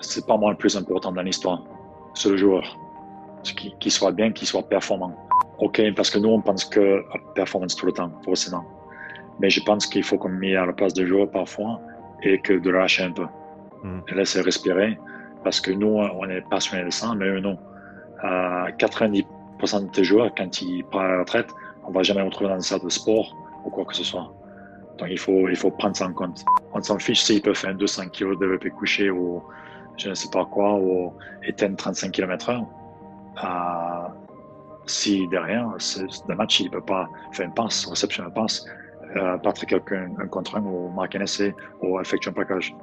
c'est pas moi le plus important dans l'histoire. C'est le joueur. Qu'il soit bien, qu'il soit performant. OK, parce que nous, on pense que performance tout le temps, forcément. Mais je pense qu'il faut qu'on mette à la place de joueur parfois et que de lâcher un peu. Mm. Et laisser respirer. Parce que nous, on est passionnés de ça, mais eux, non. À 90% de tes joueurs, quand ils à la retraite, on va jamais retrouver dans une salle de sport ou quoi que ce soit. Donc il faut, il faut prendre ça en compte. On s'en fiche s'ils peuvent faire 200 kg de développé couché ou je ne sais pas quoi, ou éteindre 35 km h si derrière, le match, il ne peut pas faire une passe, réception de passe, euh, battre quelqu'un un contre un ou marquer un essai ou effectuer un plaquage.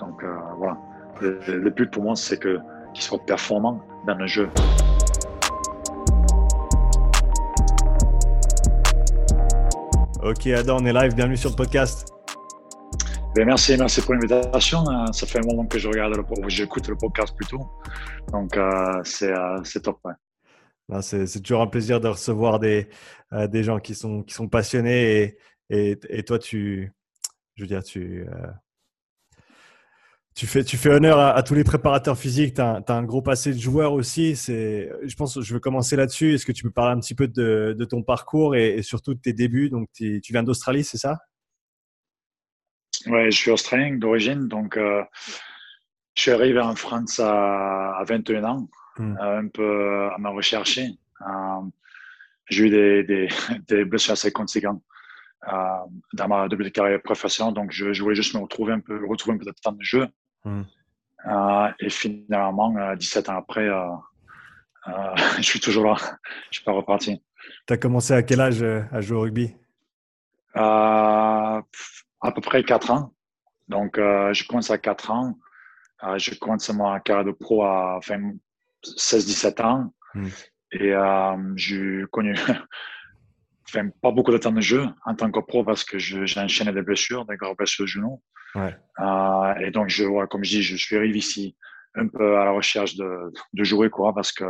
Donc euh, voilà. Le, but pour moi, c'est qu'il soit performant dans le jeu. Ok, Adam, on est live. Bienvenue sur le podcast. Ben, merci, merci pour l'invitation. Euh, ça fait un moment que je regarde j'écoute le podcast plutôt. Donc, euh, c'est, euh, c'est top. C'est, toujours un plaisir de recevoir des, des gens qui sont, qui sont passionnés et, et, toi, tu, je veux dire, tu, tu, fais, tu fais honneur à, tous les préparateurs physiques. Tu as, un gros passé de joueur aussi. Je pense que je veux commencer là-dessus. Est-ce que tu peux parler un petit peu de, ton parcours et, surtout de tes débuts? Donc, tu viens d'Australie, c'est ça? Ouais, je suis australien d'origine, donc euh, je suis arrivé en France à, 21 ans, hmm. euh, un peu à me rechercher. Euh, j'ai eu des, des, des, blessures assez conséquentes dans ma de carrière professionnelle, donc je, je, voulais juste me retrouver un peu, retrouver un peu de temps de jeu. Hmm. et finalement, 17 ans après, je suis toujours là. Je suis pas reparti. Tu as commencé à quel âge à jouer au rugby? À peu près 4 ans. Donc, euh, je commence à 4 ans. Euh, je commence ma carrière de pro à 16-17 ans. Hmm. Et euh, j'ai connu enfin, pas beaucoup de temps de jeu en tant que pro parce que j'ai enchaîné des blessures, des graves blessures au genou. Ouais. Euh, et donc, je, ouais, comme je dis, je suis arrivé ici un peu à la recherche de, de jouer quoi, parce que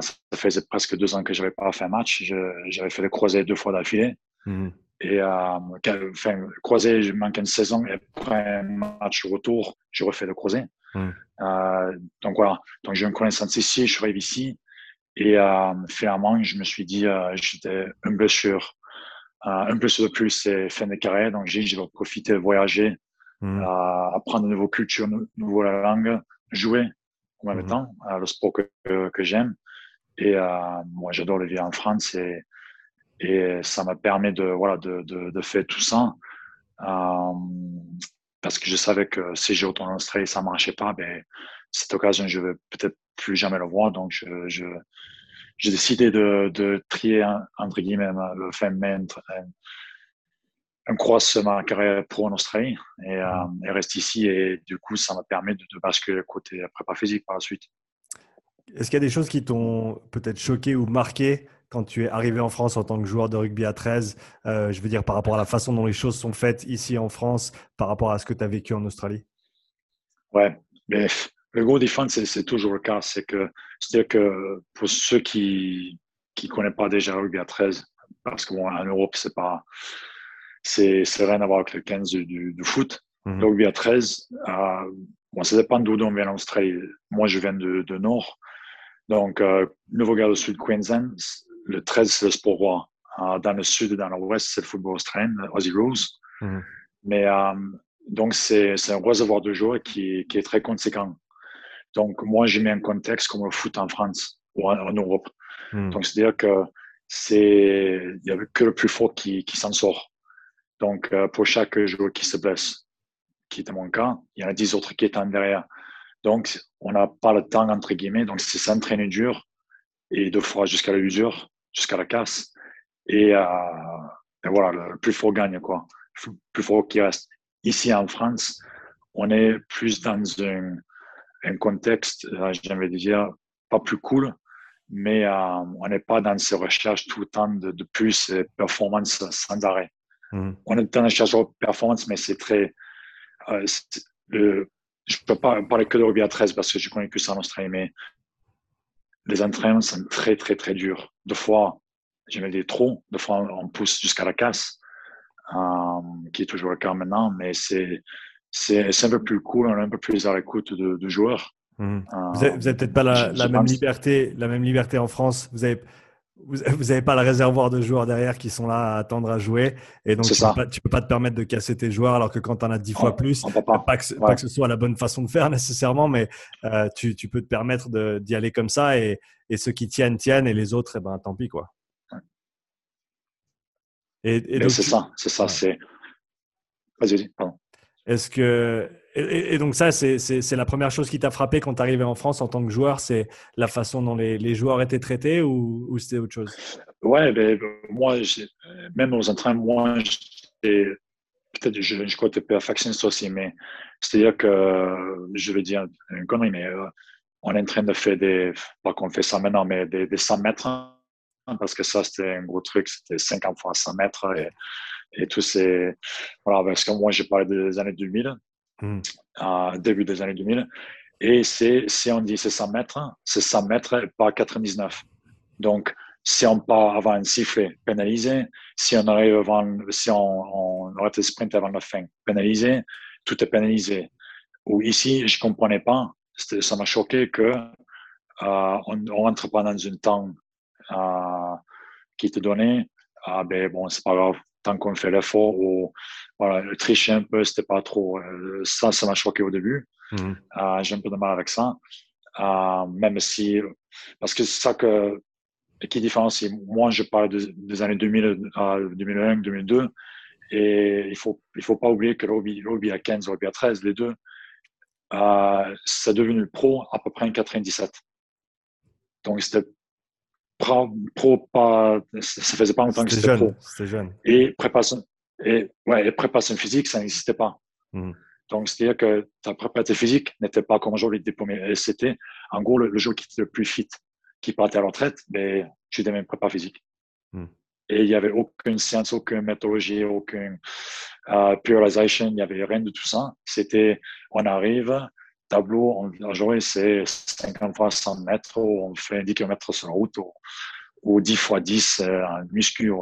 ça faisait presque deux ans que je n'avais pas fait un match. J'avais fait des croisés deux fois d'affilée. Hmm. Et euh, enfin, croisé, je manque une saison et après un match retour, je refais le croisé. Hmm. Euh, donc voilà, donc j'ai une connaissance ici, je arrive ici. Et euh, finalement, je me suis dit, euh, j'étais un blessure. Euh, un blessure de plus, c'est fin de carrière. Donc j'ai je vais profiter de voyager, euh, apprendre de nouvelles cultures, de nouvelles langues, jouer en même hmm. temps, le sport que, que j'aime. Et moi, j'adore le vivre en France. Et, et ça me permet de, voilà, de, de, faire tout ça. Euh, parce que je savais que si j'ai retourné en Australie ça ne marchait pas, ben, cette occasion, je ne vais peut-être plus jamais le voir. Donc, je, je, j'ai décidé de, trier, entre guillemets, le mettre un, cross ma carrière pro en Australie et, euh, reste ici. Et du coup, ça me permet de, de basculer côté prépa physique par la suite. Est-ce qu'il y a des choses qui t'ont peut-être choqué ou marqué quand tu es arrivé en France en tant que joueur de rugby à 13 euh, Je veux dire, par rapport à la façon dont les choses sont faites ici en France, par rapport à ce que tu as vécu en Australie? Ouais, mais le gros défense, c'est toujours le cas. C'est que, c'est-à-dire que pour ceux qui ne connaissent pas déjà le rugby à 13, parce qu'en Europe, c'est pas. C'est rien à voir avec le 15 du, du, foot. Mhm. Le rugby à 13, euh, bon, ça dépend d'où on vient en Australie. Moi, je viens de, de Nord. Donc, euh, Nouveau-Galles du Sud, Queensland, le 13, c'est le sport roi. Euh, dans le sud et dans l'ouest, c'est le football australien, Aussie Rules. Mhm. Mais euh, donc, c'est un réservoir de joueurs qui, qui, est très conséquent. Donc, moi, j'ai mis un contexte comme le foot en France ou en, Europe. Mhm. Donc, c'est-à-dire que c'est, il n'y a que le plus fort qui, qui s'en sort. Donc, euh, pour chaque joueur qui se blesse, qui est mon cas, il y en a 10 autres qui en derrière. Donc, on n'a pas le temps, entre guillemets. Donc, c'est s'entraîner dur et deux fois jusqu'à l'usure jusqu'à la casse. Et, euh, et, voilà, le plus fort gagne, quoi. Le plus fort qui reste. Ici en France, on est plus dans un, un contexte, euh, j'aimerais dire, pas plus cool, mais euh, on n'est pas dans ces recherches tout le temps de, de plus de performance sans arrêt. Mmh. On est dans la recherche de performance, mais c'est très. Euh, je ne peux pas parler que de rugby à 13 parce que je connais que ça en Australie, mais les entraînements sont très, très, très durs. Deux fois, j'avais des trop. Deux fois, on pousse jusqu'à la casse, euh, qui est toujours le cas maintenant, mais c'est, c'est un peu plus cool, on est un peu plus à l'écoute de, joueurs. Mmh. vous n'avez peut-être pas la, même liberté, la même liberté en France. Vous avez vous n'avez pas le réservoir de joueurs derrière qui sont là à attendre à jouer. Et donc, tu ne peux, peux, pas te permettre de casser tes joueurs alors que quand tu en as dix fois plus, pas. Pas, que, pas, que, ce soit la bonne façon de faire nécessairement, mais euh, tu, tu, peux te permettre d'y aller comme ça et, et, ceux qui tiennent, tiennent et les autres, eh ben, tant pis. quoi. Et, et c'est ça, c'est ça. c'est Vas-y, pardon. Est-ce que et, donc ça, c'est la première chose qui t'a frappé quand tu arrivé en France en tant que joueur, c'est la façon dont les, les, joueurs étaient traités ou, c'était autre chose? Ouais, ben, moi, même aux entraînements, moi, peut-être je, je crois que perfectionniste aussi, mais c'est-à-dire que je vais dire une connerie, mais euh, on est en train de faire des, pas qu'on fait ça maintenant, mais des, des 100 mètres, parce que ça, c'était un gros truc, c'était 50 fois 100 mètres et, et tout ces, voilà, parce que moi, j'ai parlé des années 2000 mmh. début des années 2000. Et c'est, si on dit c'est 100 mètres, c'est 100 mètres et pas 99. Donc, si on part avant un sifflet, pénalisé. Si on arrive avant, si on, on arrête le sprint avant la fin, pénalisé. Tout est pénalisé. Ou ici, je comprenais pas. Ça m'a choqué que euh, on, on rentre pas dans un temps euh, qui te donnait. Ah ben bon, c'est pas grave tant qu'on fait l'effort ou voilà, le tricher un peu, c'était pas trop. Euh, ça, ça m'a choqué au début. Mmh. Euh, j'ai un peu de mal avec ça. Euh, même si, parce que c'est ça que, qui différencie. Moi, je parle des années 2000 à 2001, 2002. Et il faut, il faut pas oublier que rugby, à 15, le rugby à 13, les deux, euh, c'est devenu pro à peu près en 97. Donc, c'était pro, pas, ça faisait pas longtemps que c'était pro. C'était jeune. Et préparation, et, ouais, préparation physique, ça n'existait pas. Hmm. Donc, c'est-à-dire que ta préparation physique n'était pas comme aujourd'hui diplômé. C'était, en gros, le, jour qui était le plus fit, qui partait à la retraite, mais ben, tu devais même prépa physique. Hmm. Et il n'y avait aucune science, aucune méthodologie, aucune uh, purification, il n'y avait rien de tout ça. C'était, on arrive, tableau, en journée, c'est 50 fois 100 mètres, on fait 10 km sur la route, ou, 10 fois 10 en muscu.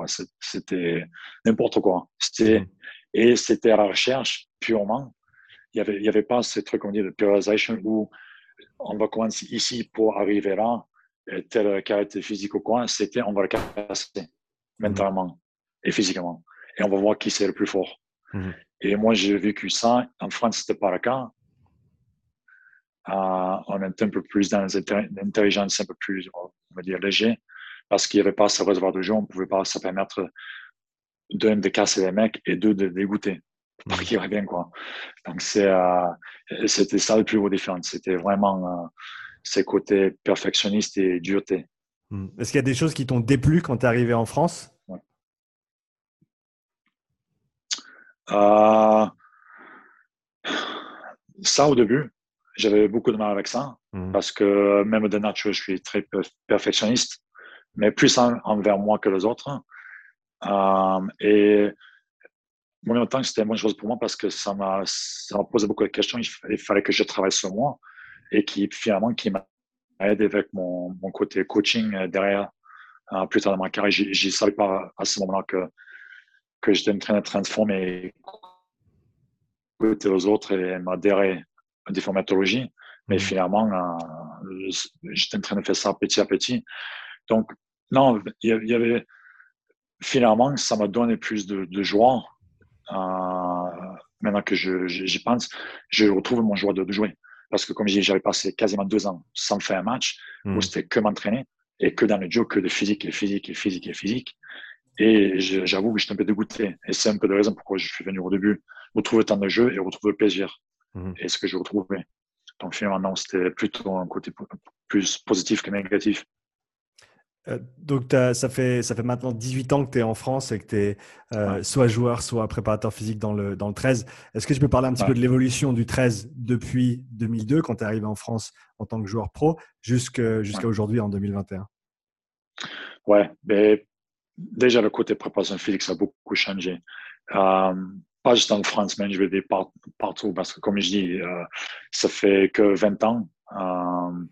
C'était n'importe quoi. C'était, mm. et c'était à la recherche purement. Il n'y avait, il y avait pas ce truc qu'on dit de purification où on va commencer ici pour arriver là, tel caractère physique ou quoi. C'était on va le casser mentalement et physiquement. Et on va voir qui c'est le plus fort. Mm. Et moi, j'ai vécu ça. En France, c'était pas le cas on est un peu plus dans l'intelligence un peu plus, on va dire, léger, parce qu'il n'y avait pas ce réservoir de jeu, on ne pouvait pas se permettre d'un de casser les mecs et deux de dégoûter pour qu'ils reviennent quoi. Donc c'est euh, c'était ça le plus gros différence. C'était vraiment euh, ces côtés perfectionnistes et dureté. Hmm. Est-ce qu'il y a des choses qui t'ont déplu quand tu es arrivé en France? Euh, Ça au début, j'avais beaucoup de mal avec ça mmh. parce que même de nature, je suis très perfectionniste, mais plus envers moi que les autres. Euh, et en même temps, c'était une bonne chose pour moi parce que ça m'a posé beaucoup de questions. Il, fallait que je travaille sur moi et qui finalement qui m'a aidé avec mon, mon, côté coaching derrière euh, plus tard dans ma carrière. Je ne savais pas à ce moment-là que, que j'étais en train de transformer aux autres et m'adhérer des formatologies. Mais mmh. finalement, euh, j'étais en train de faire ça petit à petit. Donc, non, il y avait. Finalement, ça m'a donné plus de, de joie. Euh, maintenant que j'y pense, je retrouve mon joie de, jouer. Parce que, comme je dis, j'avais passé quasiment deux ans sans faire un match où mmh. c'était que m'entraîner et que dans le jeu, que de physique et physique et physique et physique. Et j'avoue que j'étais un peu dégoûté. Et c'est un peu de raison pourquoi je suis venu au début, retrouver le temps de jeu et retrouver le plaisir. Mmh. et ce que je retrouvais. Donc finalement, c'était plutôt un côté plus positif que négatif. Euh, donc, ça fait, ça fait maintenant 18 ans que tu es en France et que tu es euh, soit joueur, soit préparateur physique dans le, dans le 13. Est-ce que tu peux parler un petit peu de l'évolution du 13 depuis 2002, quand tu es arrivé en France en tant que joueur pro, jusqu'à aujourd'hui en 2021 Ouais, mais ben, déjà le côté préparation physique, ça a beaucoup changé. Euh, pas juste en France, mais je vais dire partout, parce que comme je dis, euh, ça fait que 20 ans, euh,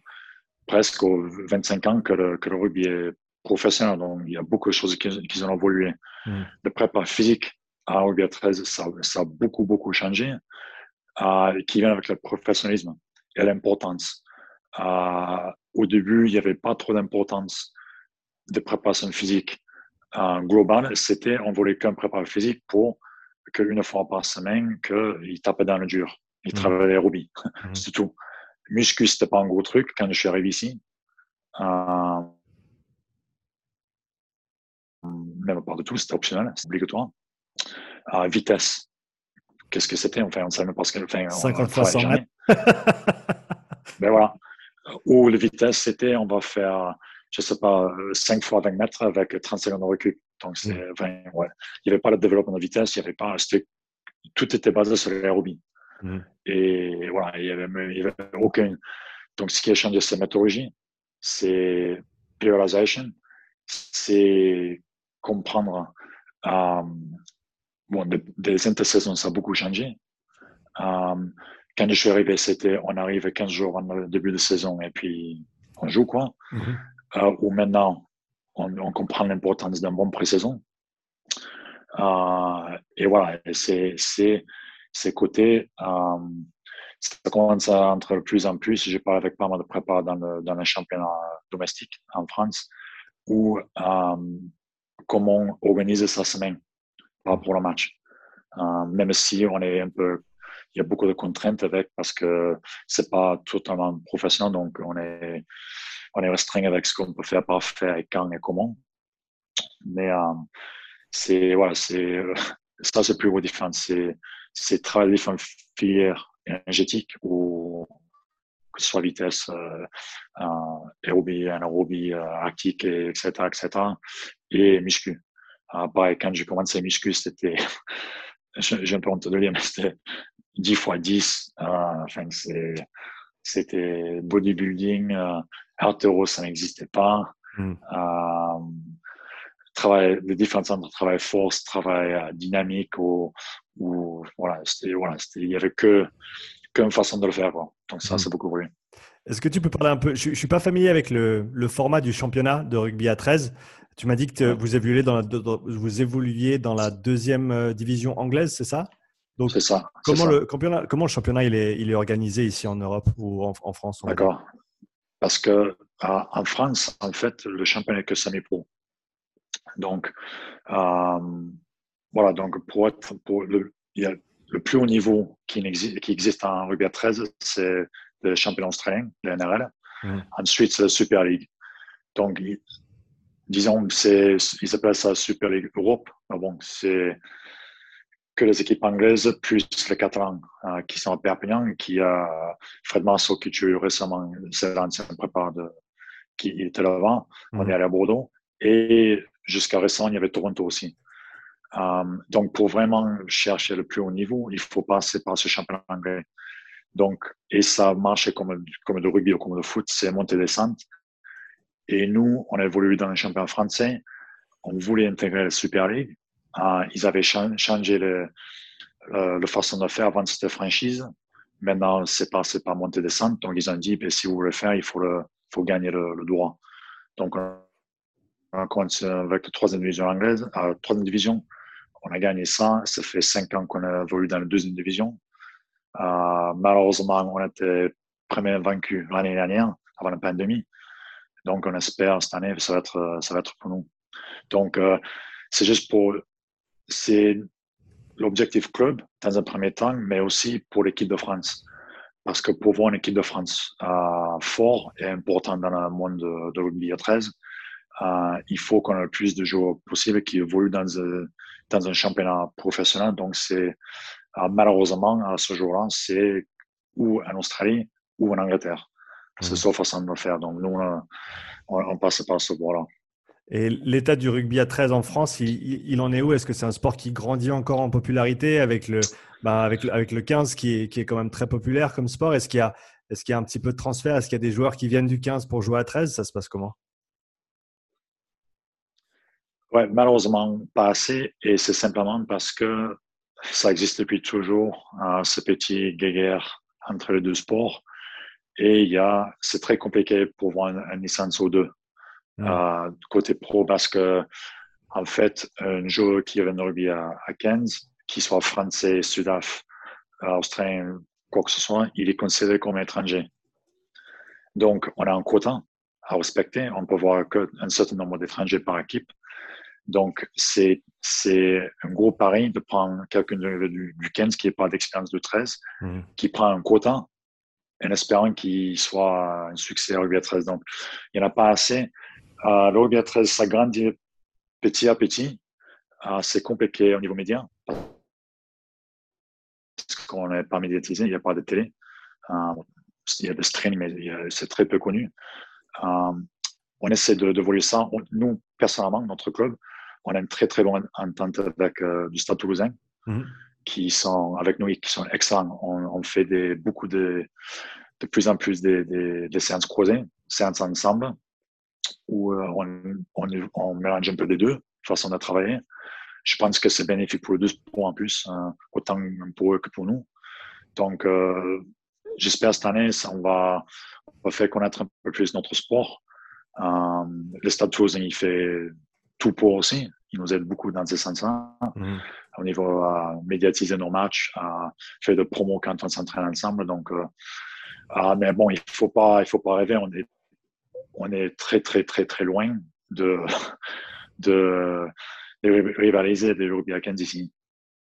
presque 25 ans que le, que le, rugby est professionnel, donc il y a beaucoup de choses qui, qui ont évolué. Mm. Le prépa physique à rugby à 13, ça, ça, a beaucoup, beaucoup changé. qui vient avec le professionnalisme et l'importance. au début, il n'y avait pas trop d'importance de préparation physique globale. C'était, on voulait qu'un préparateur physique pour qu'une fois par semaine, qu'il tapait dans le dur. Il mmh. travaillait aérobie. Mmh. C'est tout. Muscu, c'était pas un gros truc quand je suis arrivé ici. Euh, même pas de tout, c'était optionnel, c'est obligatoire. Euh, vitesse. Qu'est-ce que c'était? Enfin, on ne savait pas ce qu'elle fait. 50 fois 100 mètres. ben voilà. Ou la vitesse, c'était on va faire, je ne sais pas, 5 fois 20 mètres avec 30 secondes de recul. Donc, c'est, mmh. ouais. Il n'y avait pas de développement de vitesse, il y avait pas, tout était basé sur l'aérobie. Mmh. Et voilà, il n'y avait, avait, aucun. Donc, ce qui a changé, c'est la méthodologie, c'est priorisation, c'est comprendre. Euh, bon, des, des intersaisons, ça a beaucoup changé. Euh, quand je suis arrivé, c'était on arrive 15 jours avant le début de saison et puis on joue, quoi. Mmh. Euh, ou maintenant, on, on comprend l'importance d'un bon pré-saison. Euh, et voilà, c'est ces côtés, euh, ça commence à entrer de plus en plus. J'ai parlé avec pas mal de prépa dans le, dans le championnat domestique en France, où euh, comment organiser sa semaine par rapport au match. Euh, même si on est un peu, il y a beaucoup de contraintes avec parce que c'est pas totalement professionnel, donc on est, on est restreint avec ce qu'on peut faire, pas faire et quand et comment. Mais euh, c'est voilà, c'est ça c'est plus gros différence. C'est c'est très différentes filières énergétiques ou que ce soit vitesse, euh, aérobie, anaérobie, euh, actique, etc., etc., et muscu. Euh, pareil, quand j'ai commencé muscu, c'était, j'ai un peu honte de dire, mais c'était 10 fois 10. Euh, enfin, c'était bodybuilding, euh, artéro, ça n'existait pas. Mm. Euh, travail, les différents centres de travail force, travail euh, dynamique ou, ou voilà, c'était, voilà, il y avait que, qu'une façon de le faire. Quoi. Donc ça, mmh. c'est beaucoup mieux. Est-ce que tu peux parler un peu Je ne suis pas familier avec le, le, format du championnat de rugby à 13. Tu m'as dit que vous, évoluiez dans la, vous évoluiez dans la deuxième euh, division anglaise, c'est ça? Donc, c'est ça. Comment, Le, championnat, comment le championnat il est, il est organisé ici en Europe ou en, en France D'accord. Parce que en France, en fait, le championnat est que semi-pro. Donc, euh, voilà, donc pour être, pour le, il y a le plus haut niveau qui existe, qui existe en rugby à 13, c'est le championnat australien, le NRL. Mmh. Ensuite, c'est la Super League. Donc, disons, c'est, ils appellent ça Super League Europe. Mais bon, c'est que les équipes anglaises plus les Catalans euh, qui sont à Perpignan qui a euh, Fred Masso qui tu récemment, c'est l'ancien préparateur qui était là avant. On mmh. est allé à Bordeaux. Et jusqu'à récemment, il y avait Toronto aussi. Euh, donc, pour vraiment chercher le plus haut niveau, il faut passer par ce championnat anglais. Donc, et ça marche comme, comme de rugby ou comme de foot, c'est montée-descente. Et nous, on a évolué dans le championnat français. On voulait intégrer la Super League. Euh, ils avaient changé le, euh, la façon de faire avant c'était franchise. Maintenant, c'est passé par montée-descente. Donc, ils ont dit, ben, si vous voulez faire, il faut, le, faut gagner le, le droit. Donc, on compte avec la troisième division anglaise, la troisième division. On a gagné ça. Ça fait cinq ans qu'on a évolué dans la deuxième division. Euh, malheureusement, on été premier vaincu l'année dernière, avant la pandémie. Donc, on espère cette année, ça va être, ça va être pour nous. Donc, euh, c'est juste pour, c'est l'objectif club dans un premier temps, mais aussi pour l'équipe de France. Parce que pour voir une équipe de France euh, fort et important dans le monde de, de rugby à 13, euh, il faut qu'on ait le plus de joueurs possible qui évoluent dans, un, dans un championnat professionnel. Donc, c'est euh, malheureusement, à ce jour-là, c'est ou en Australie ou en Angleterre. C'est mmh. seule façon de le faire. Donc, nous, on, passe par ce bois-là. Et l'état du rugby à 13 en France, il, il en est où? Est-ce que c'est un sport qui grandit encore en popularité avec le, bah avec, avec le 15 qui est, qui est quand même très populaire comme sport? Est-ce qu'il y, a, est qu'il y a un petit peu de transfert? Est-ce qu'il y a des joueurs qui viennent du 15 pour jouer à 13 Ça se passe comment? Ouais, malheureusement pas assez, et c'est simplement parce que ça existe depuis toujours, hein, ce petit guéguerre entre les deux sports, et il y a, c'est très compliqué pour voir une, licence O2 euh, côté pro parce que en fait, un joueur qui vient de rugby à, à 15, qui soit français, sudaf, australien, quoi que ce soit, il est considéré comme étranger. Donc, on a un quota à respecter. On peut voir qu'un certain nombre d'étrangers par équipe. Donc, c'est, c'est un gros pari de prendre quelqu'un du, du 15 qui n'a pas d'expérience de 13, mmh. qui prend un quota en espérant qu'il soit un succès à rugby à 13. Donc, il n'y en a pas assez. Euh, le rugby à 13, ça grandit petit à petit. Euh, c'est compliqué au niveau média parce qu'on n'est pas médiatisé, il n'y a pas de télé. Euh, il y a des streams, mais c'est très peu connu. On essaie de, de ça. nous, personnellement, notre club, on a une très très bonne entente avec euh, du Stade Toulousain, mhm. qui sont avec nous, qui sont excellents. On, fait des, beaucoup de, de plus en plus des, des, séances croisées, séances ensemble, où euh, on, on, on, mélange un peu les deux, façon de travailler. Je pense que c'est bénéfique pour les deux sports en plus, autant pour eux que pour nous. Donc, j'espère cette année, ça, on, va, on va faire connaître un peu plus notre sport. Euh, le Stade Toulousain, il fait tout pour aussi. Il nous aide beaucoup dans ce sens-là. Mmh. Au niveau à médiatiser nos matchs, à faire de promo quand on s'entraîne ensemble. Donc, euh, ah, mais bon, il faut pas, il faut pas rêver. On est, on est très, très, très, très loin de, de, de rivaliser des 15 ici.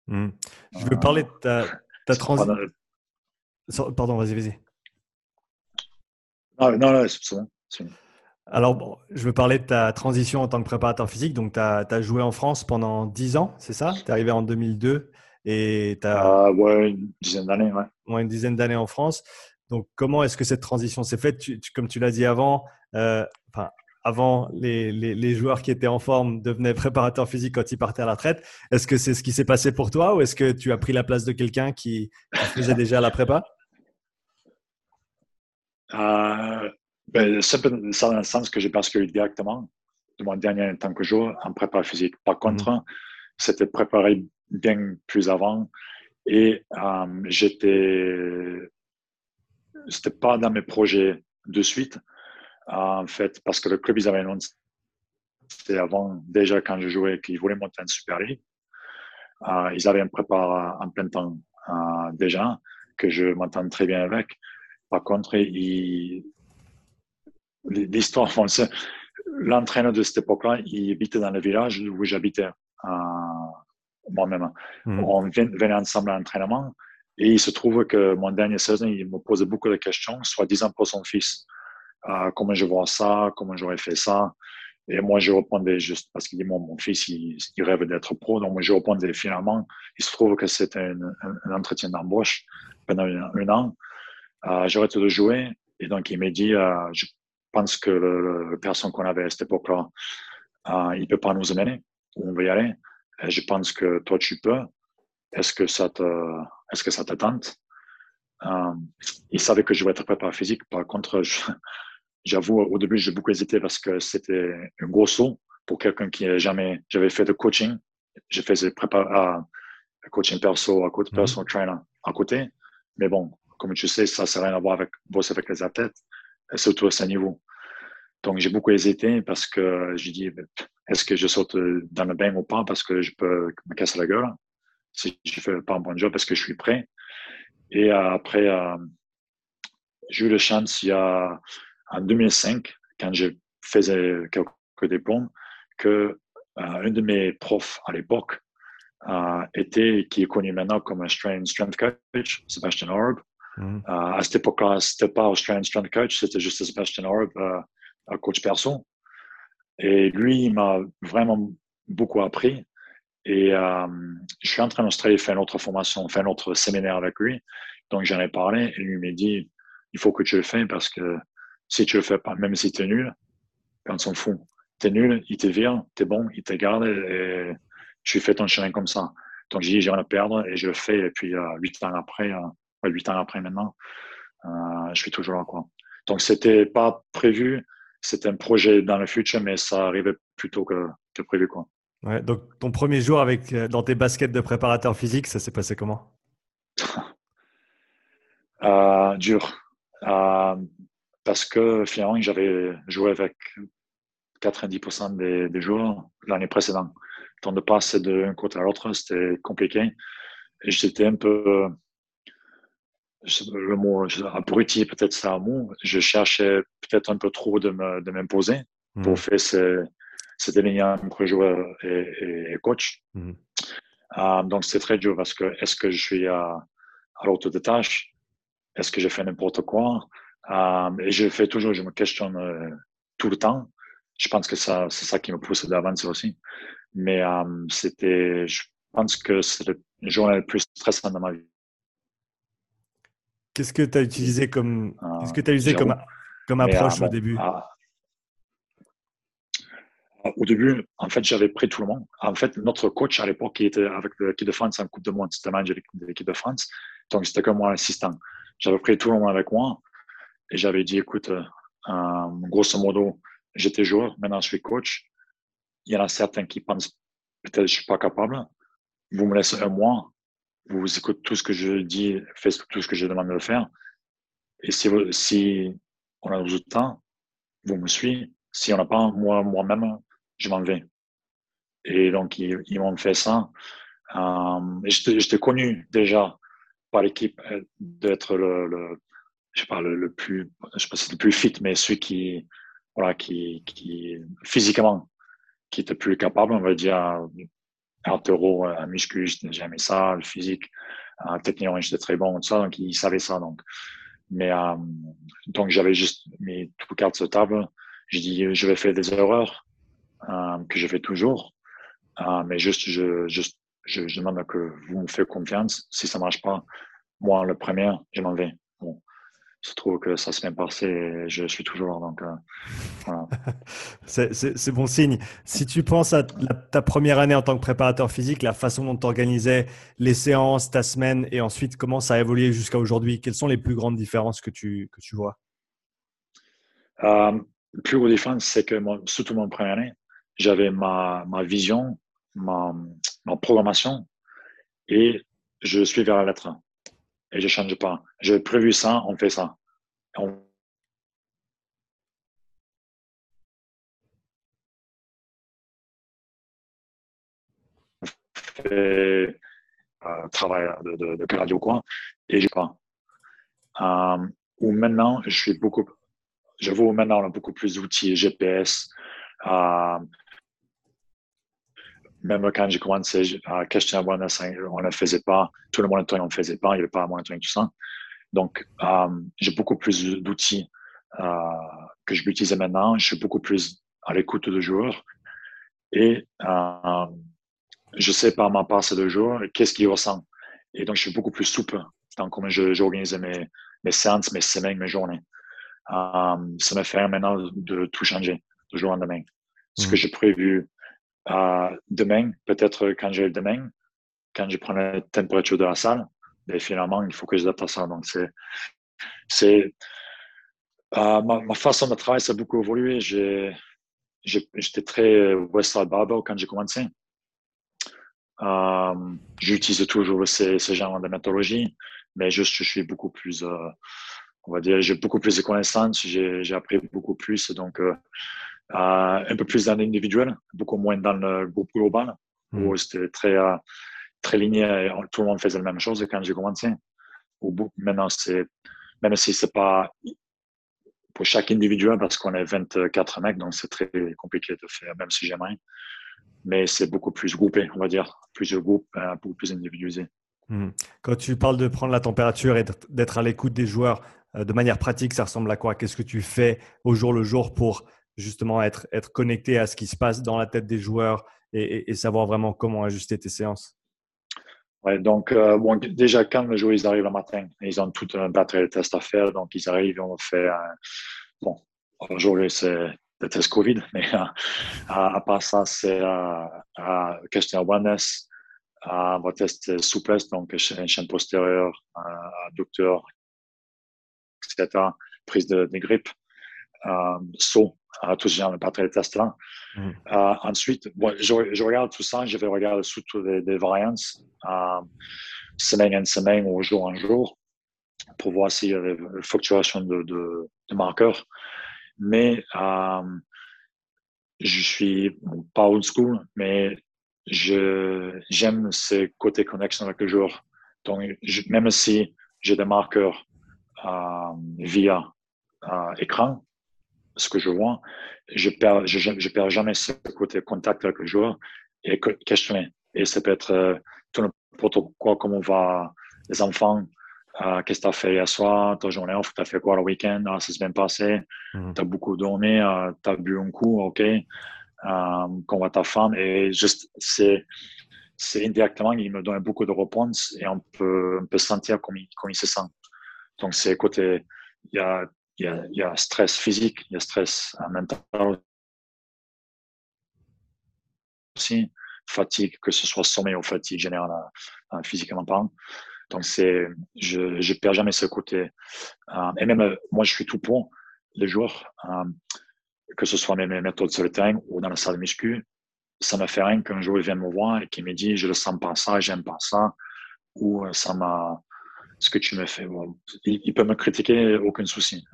Mmh. Je veux parler de ta, ta transition. Pardon, vas-y, vas-y. Ah, non, non, c'est bon. Alors, je veux parler de ta transition en tant que préparateur physique. Donc, tu as, joué en France pendant 10 ans, c'est ça? Tu es arrivé en 2002 et tu as. Ah, ouais, une dizaine d'années, ouais. ouais. Une dizaine d'années en France. Donc, comment est-ce que cette transition s'est faite? Comme tu l'as dit avant, euh, enfin, avant, les, les, les, joueurs qui étaient en forme devenaient préparateurs physiques quand ils partaient à la retraite. Est-ce que c'est ce qui s'est passé pour toi ou est-ce que tu as pris la place de quelqu'un qui, qui faisait déjà la prépa? Euh, ben, c'est dans le sens que j'ai basculé directement de mon dernier temps que jour en prépa physique. Par mhm. contre, c'était préparé bien plus avant et euh, j'étais, c'était pas dans mes projets de suite, en fait, parce que le club, ils avaient annoncé avant, déjà quand je jouais, qu'ils voulaient monter en Super League. Euh, ils avaient un prépa en plein temps euh, déjà, que je m'entends très bien avec. Par contre, l'histoire, l'entraîneur de cette époque-là, il habitait dans le village où j'habitais euh, moi-même. Hmm. On venait ensemble à l'entraînement et il se trouve que mon dernier saison, il me posait beaucoup de questions, soit disant pour son fils. Euh, comment je vois ça, comment j'aurais fait ça? Et moi, je répondais juste parce qu'il dit, mon fils, il, rêve d'être pro. Donc, moi, je répondais finalement, il se trouve que c'était un, entretien d'embauche pendant un an. Euh, j'arrête de jouer. Et donc, il m'a dit, euh, je pense que le, personne qu'on avait à cette époque-là, euh, il peut pas nous amener. On va y aller. Et je pense que toi, tu peux. Est-ce que ça te, est-ce que ça te tente? Euh, il savait que je vais être préparé physique. Par contre, j'avoue, au début, j'ai beaucoup hésité parce que c'était un gros saut pour quelqu'un qui n'a jamais, j'avais fait de coaching. J'ai fait prépa, coaching perso, à côté, personal trainer à côté. Mais bon, comme tu sais, ça n'a rien à voir avec bosser avec les athlètes, surtout à ce niveau. Donc, j'ai beaucoup hésité parce que j'ai dit, est-ce que je saute dans le bain ou pas parce que je peux me casser la gueule si je fais pas un bon job parce que je suis prêt? Et après, euh, j'ai eu la chance il y a, en 2005, quand je faisais quelques diplômes, que euh, un de mes profs à l'époque euh, était, qui est connu maintenant comme un strength, coach, Sébastien Orb, Mm. Euh, à cette époque-là, c'était pas Australian Strength Coach, c'était juste Sebastian Orb, euh, un coach perso. Et lui, il m'a vraiment beaucoup appris. Et euh, je suis entré en Australie faire une autre formation, faire un autre séminaire avec lui. Donc j'en ai parlé et lui m'a dit, il faut que tu le fasses parce que si tu le fais pas, même si tu es nul, on s'en fout. Tu es nul, il te vire, tu es bon, il te garde et tu fais ton chemin comme ça. Donc j'ai dit, j'ai rien à perdre et je le fais. Et puis huit ans après, huit ans après maintenant, euh, je suis toujours là. Quoi. Donc, c'était pas prévu. C'était un projet dans le futur, mais ça arrivait plutôt que, que prévu. Quoi. Ouais, donc, ton premier jour avec, euh, dans tes baskets de préparateur physique, ça s'est passé comment? Euh, Dur. Euh, parce que finalement, j'avais joué avec 90% des, des joueurs l'année précédente. Donc, de passer d'un côté à l'autre, c'était compliqué. J'étais un peu le mot abruti, peut-être c'est un mot, je cherchais peut-être un peu trop de m'imposer mmh. pour faire cet alignement entre joueur et, coach. Mmh. Euh, donc, c'est très dur parce que est-ce que je suis à, à l'autre de tâche? Est-ce que je fais n'importe quoi? Euh, et je fais toujours, je me questionne euh, tout le temps. Je pense que ça, c'est ça qui me pousse d'avancer aussi. Mais c'était, je pense que c'est le journée le plus stressant de ma vie. Qu'est-ce que tu as utilisé comme, que as comme, comme approche au début? au début, en fait, j'avais pris tout le monde. En fait, notre coach à l'époque, qui était avec l'équipe de France en Coupe de Monde, c'était manager de l'équipe de France. Donc, c'était comme moi assistant. J'avais pris tout le monde avec moi et j'avais dit, écoute, euh, grosso modo, j'étais joueur, maintenant je suis coach. Il y en a certains qui pensent, peut-être je suis pas capable. Vous me laissez un mois, vous écoutez tout ce que je dis, faites tout ce que je demande de faire. Et si, si on a du temps, vous me suivez. Si on n'a pas, moi, moi-même, je m'en vais. Et donc, ils, ils m'ont fait ça. Euh, J'étais connu déjà par l'équipe euh, d'être le, le, je sais le, plus, je sais pas le plus fit, mais celui qui, voilà, qui, qui, physiquement, qui était plus capable, on va dire, altéro, un muscu, j'étais jamais ça, le physique, un technique, j'étais très bon, tout ça, donc il savait ça, donc. Mais, euh, donc j'avais juste mis tout cartes sur table. Je dis, je vais faire des erreurs, euh, que je fais toujours. Euh, mais juste, je, juste, je, je, demande que vous me faites confiance. Si ça marche pas, moi, le premier, je m'en vais. Bon. Je trouve que ça se bien passé et je suis toujours là. Donc, euh, voilà. c'est bon signe. Si tu penses à ta première année en tant que préparateur physique, la façon dont tu organisais les séances, ta semaine et ensuite comment ça a évolué jusqu'à aujourd'hui, quelles sont les plus grandes différences que tu, que tu vois? Euh, La plus grande différence, c'est que surtout mon première année, j'avais ma, ma vision, ma, ma, programmation et je suis vers la lettre. Et je change pas. J'ai prévu ça, on fait ça. On fait euh, travail de, de, de cardio quoi et j'ai pas. Euh, ou maintenant, je suis beaucoup, je vois maintenant on a beaucoup plus d'outils GPS. Euh, même quand j'ai commencé à question wellness, on ne faisait pas. Tout le monitoring, on ne le faisait pas. Il n'y avait pas de monitoring, tout ça. Donc, euh, j'ai beaucoup plus d'outils euh, que je peux utiliser maintenant. Je suis beaucoup plus à l'écoute de joueurs. Et euh, je sais par ma part, de joueur, qu'est-ce qu'il ressent. Et donc, je suis beaucoup plus souple dans comment j'organise mes, mes séances, mes semaines, mes journées. Ça me fait maintenant de tout changer, de jour en demain. Ce que mmh. j'ai prévu demain, peut-être quand j'ai demain, quand je prends la température de la salle, mais ben, finalement, il faut que je à ça. Donc, c'est, euh, ma, façon de travailler, ça a beaucoup évolué. J'étais très Westside Barbell quand j'ai commencé. Euh, j'utilise toujours ces, ces genres de méthodologie, mais juste, je suis beaucoup plus, euh, on va dire, j'ai beaucoup plus de connaissances, j'ai, appris beaucoup plus. Donc, euh, euh, un peu plus dans l'individuel, beaucoup moins dans le groupe global, où hmm. c'était très, euh, très linéaire et tout le monde faisait la même chose quand j'ai commencé. Au bout, maintenant, c'est, même si c'est pas pour chaque individuel, parce qu'on est 24 mecs, donc c'est très compliqué de faire, même si j'aimerais. Mais c'est beaucoup plus groupé, on va dire, plusieurs groupes, euh, beaucoup plus individualisé. Hmm. Quand tu parles de prendre la température et d'être à l'écoute des joueurs, de manière pratique, ça ressemble à quoi? Qu'est-ce que tu fais au jour le jour pour justement être, être connecté à ce qui se passe dans la tête des joueurs et, savoir vraiment comment ajuster tes séances Ouais, donc euh, bon, déjà quand les joueurs ils arrivent le matin, ils ont tout un batterie de tests à faire, donc ils arrivent, on fait un, bon, aujourd'hui c'est le test Covid, mais euh, à, part ça c'est euh, question awareness, euh, on va tester souplesse, donc chaîne, postérieure, adducteur, etc., prise de, de grippe, saut, les gens, pas très testant. Mm. Euh, ensuite, bon, je, je, regarde tout ça, je vais regarder surtout des, des variances, euh, semaine en semaine ou jour en jour, pour voir s'il y a des fluctuations de, de, de marqueurs. Mais euh, je suis pas old school, mais j'aime ce côté connexion avec le joueur. Donc, je, même si j'ai des marqueurs via écran, ce que je vois. Je perds, je, je perds jamais ce côté contact avec le joueur et questionner. Et ça peut être euh, tout n'importe quoi, comment va les enfants, euh, qu'est-ce que tu as fait hier soir, ta journée off, tu as fait quoi le week-end, ah, ça s'est bien passé, mmh. tu as beaucoup dormi, euh, tu as bu un coup, ok, euh, comment va ta femme, et juste, c'est, c'est indirectement, il me donne beaucoup de réponses et on peut, on peut sentir comment il, comment il se sent. Donc, c'est côté, il y a, il y, a, stress physique, il y a stress mental aussi, fatigue, que ce soit sommeil ou fatigue générale physiquement parlant. Donc, c'est, je, je perds jamais ce côté. Euh, et même, euh, moi, je suis tout pour les jours, euh, que ce soit mes, méthodes sur le ou dans la salle de muscu. Ça me fait rien qu'un joueur vienne me voir et qu'il me dit, je le sens pas ça, j'aime pas ça, ou ça m'a, ce que tu me fais. il, peut me critiquer, aucun souci.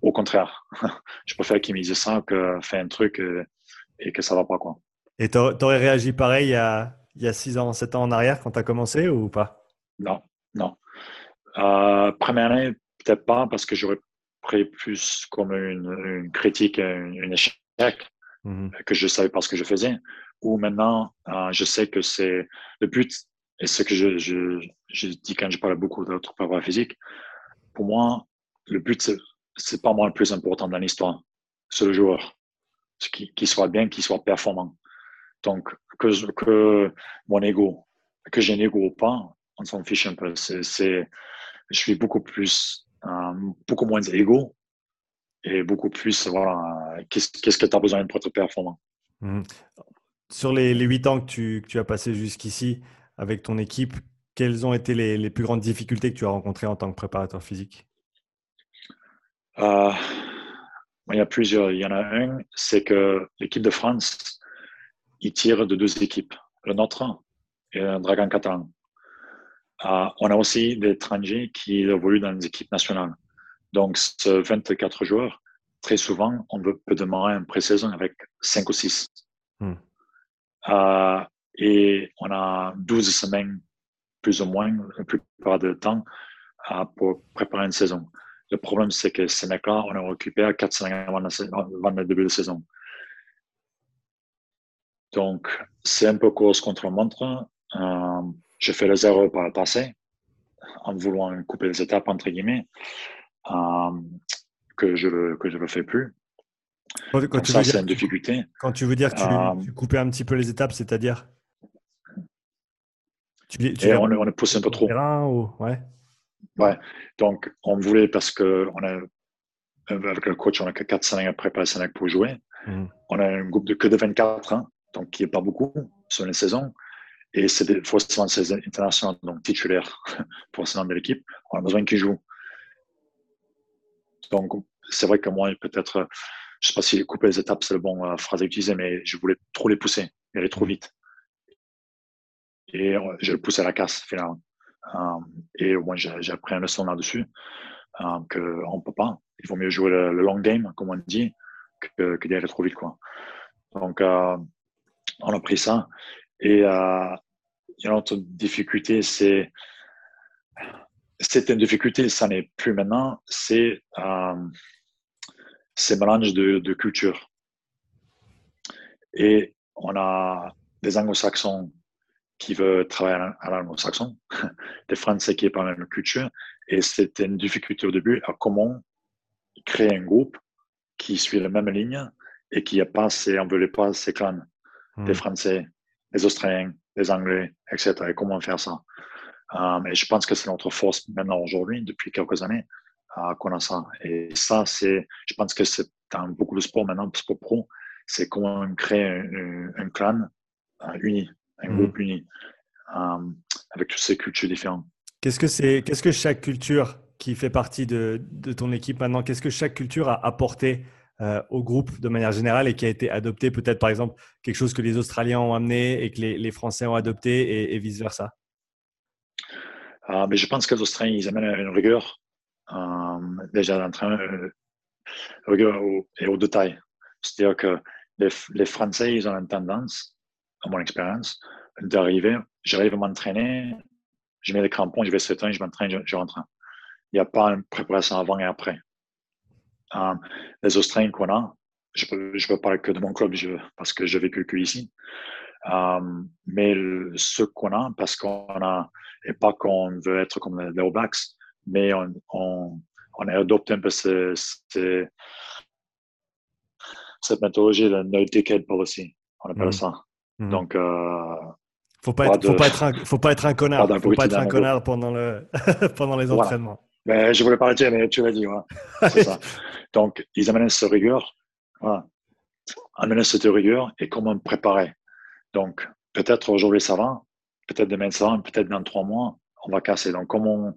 au contraire, je préfère qu'il me dise ça que faire un truc et, et que ça va pas, quoi. Et tu aurais réagi pareil il y a, il y a 6 ans, 7 ans en arrière quand tu as commencé ou pas? Non, non. Euh, première année, peut-être pas, parce que j'aurais pris plus comme une, critique, une, échec, mmh que je savais pas ce que je faisais. Ou maintenant, euh, je sais que c'est le but, et ce que je, dis quand je parle beaucoup d'autres préparateurs physiques, pour moi, le but, c'est, pas moi le plus important dans l'histoire. C'est le joueur. Qu'il soit bien, qu'il soit performant. Donc, que, mon ego, que j'ai un ego ou pas, on s'en fiche un peu. C'est, je suis beaucoup plus, euh, beaucoup moins égo et beaucoup plus, voilà, qu'est-ce, qu'est-ce que tu as besoin pour être performant. Mmh. Sur les, huit ans que tu, que tu, as passé jusqu'ici avec ton équipe, quelles ont été les, les, plus grandes difficultés que tu as rencontrées en tant que préparateur physique? Euh, Il y a plusieurs. Il y en a un, c'est que l'équipe de France, il tire de deux équipes, le nôtre et le Dragon catalan. Euh, on a aussi des étrangers qui évoluent dans les équipes nationales. Donc, ce 24 joueurs, très souvent, on peut démarrer une pré-saison avec 5 ou 6. Hmm. Euh, et on a 12 semaines, plus ou moins, la plupart du temps, pour préparer une saison. Le problème, c'est que ces mecs-là, on a récupéré 4 semaines avant, le début de la saison. Donc, c'est un peu course contre montre. Euh, j'ai fait le zéro par le passé, en voulant couper les étapes, entre guillemets, euh, que je ne que je le fais plus. Quand, ça, c'est une difficulté. Quand tu veux dire que tu, euh, coupais un petit peu les étapes, c'est-à-dire tu, tu on, on est poussé un peu trop. Ou... Ouais. ouais. Donc, on voulait, parce que on a, avec le coach, on a que 4 semaines à préparer pour jouer. Mmh. On a un groupe de que de 24 ans, donc qui n'est pas beaucoup sur une saison. Et c'est forcément ces internationaux, donc titulaires pour ce de l'équipe. On a besoin qu'ils jouent. Donc, c'est vrai que moi, peut-être, je ne sais pas si couper les étapes, c'est la bonne euh, phrase à utiliser, mais je voulais trop les pousser, et aller trop vite. Et euh, je le poussais à la casse, finalement. Euh, et moi, j'ai appris un leçon là-dessus, qu'on ne peut pas. Il vaut mieux jouer le, long game, comme on dit, que, d'aller trop vite. Quoi. Donc, on a pris ça. Et euh, une autre difficulté, c'est c'était une difficulté, ça n'est plus maintenant, c'est euh, ces mélanges de, de culture. Et on a des anglo-saxons qui veulent travailler à l'anglo-saxon, des français qui parlent la même culture, et c'était une difficulté au début à comment créer un groupe qui suit la même ligne et qui n'a pas ces, on veut pas ces clans des hmm. Français, des Australiens, des Anglais, etc. Et comment faire ça? Um, et je pense que c'est notre force maintenant aujourd'hui, depuis quelques années, uh, qu'on a ça. Et ça, c'est, je pense que c'est dans beaucoup de sports maintenant, sport pro, c'est comment créer un, un clan uh, uni, un hmm. groupe uni, um, avec toutes ces cultures différentes. Qu'est-ce que c'est, qu'est-ce que chaque culture qui fait partie de, de ton équipe maintenant, qu'est-ce que chaque culture a apporté euh, au groupe de manière générale et qui a été adopté peut-être par exemple quelque chose que les Australiens ont amené et que les, Français ont adopté et, vice-versa? Ah, mais Je pense que les Australiens, ils amènent une rigueur euh, déjà d'entraînement, euh, rigueur et au détail. C'est-à-dire que les, Français, ils ont une tendance, à mon expérience, d'arriver, j'arrive à m'entraîner, je mets les crampons, je vais le je m'entraîne, je, je, rentre. Il n'y a pas une préparation avant et après. Euh, les Australiens qu'on a, je peux, je peux parler que de mon club je, parce que j'ai vécu que ici. Euh, mais ce qu'on a, parce qu'on a, et pas qu'on veut être comme les All Blacks, mais on, on, on a adopté un peu ce, ce, cette méthodologie de no decade policy. On appelle mmh. ça. Mmh. Donc, euh, faut pas, être, faut, pas être un, faut pas être un connard. Faut pas être un connard pendant, le, pendant les entraînements. Mais je voulais pas le dire, mais tu l'as dit. Ouais. C'est ça. Donc, ils amènent cette rigueur. Voilà. Amener cette rigueur et comment me préparer. Donc, peut-être aujourd'hui ça va, peut-être demain ça va, peut-être dans trois mois, on va casser. Donc, comment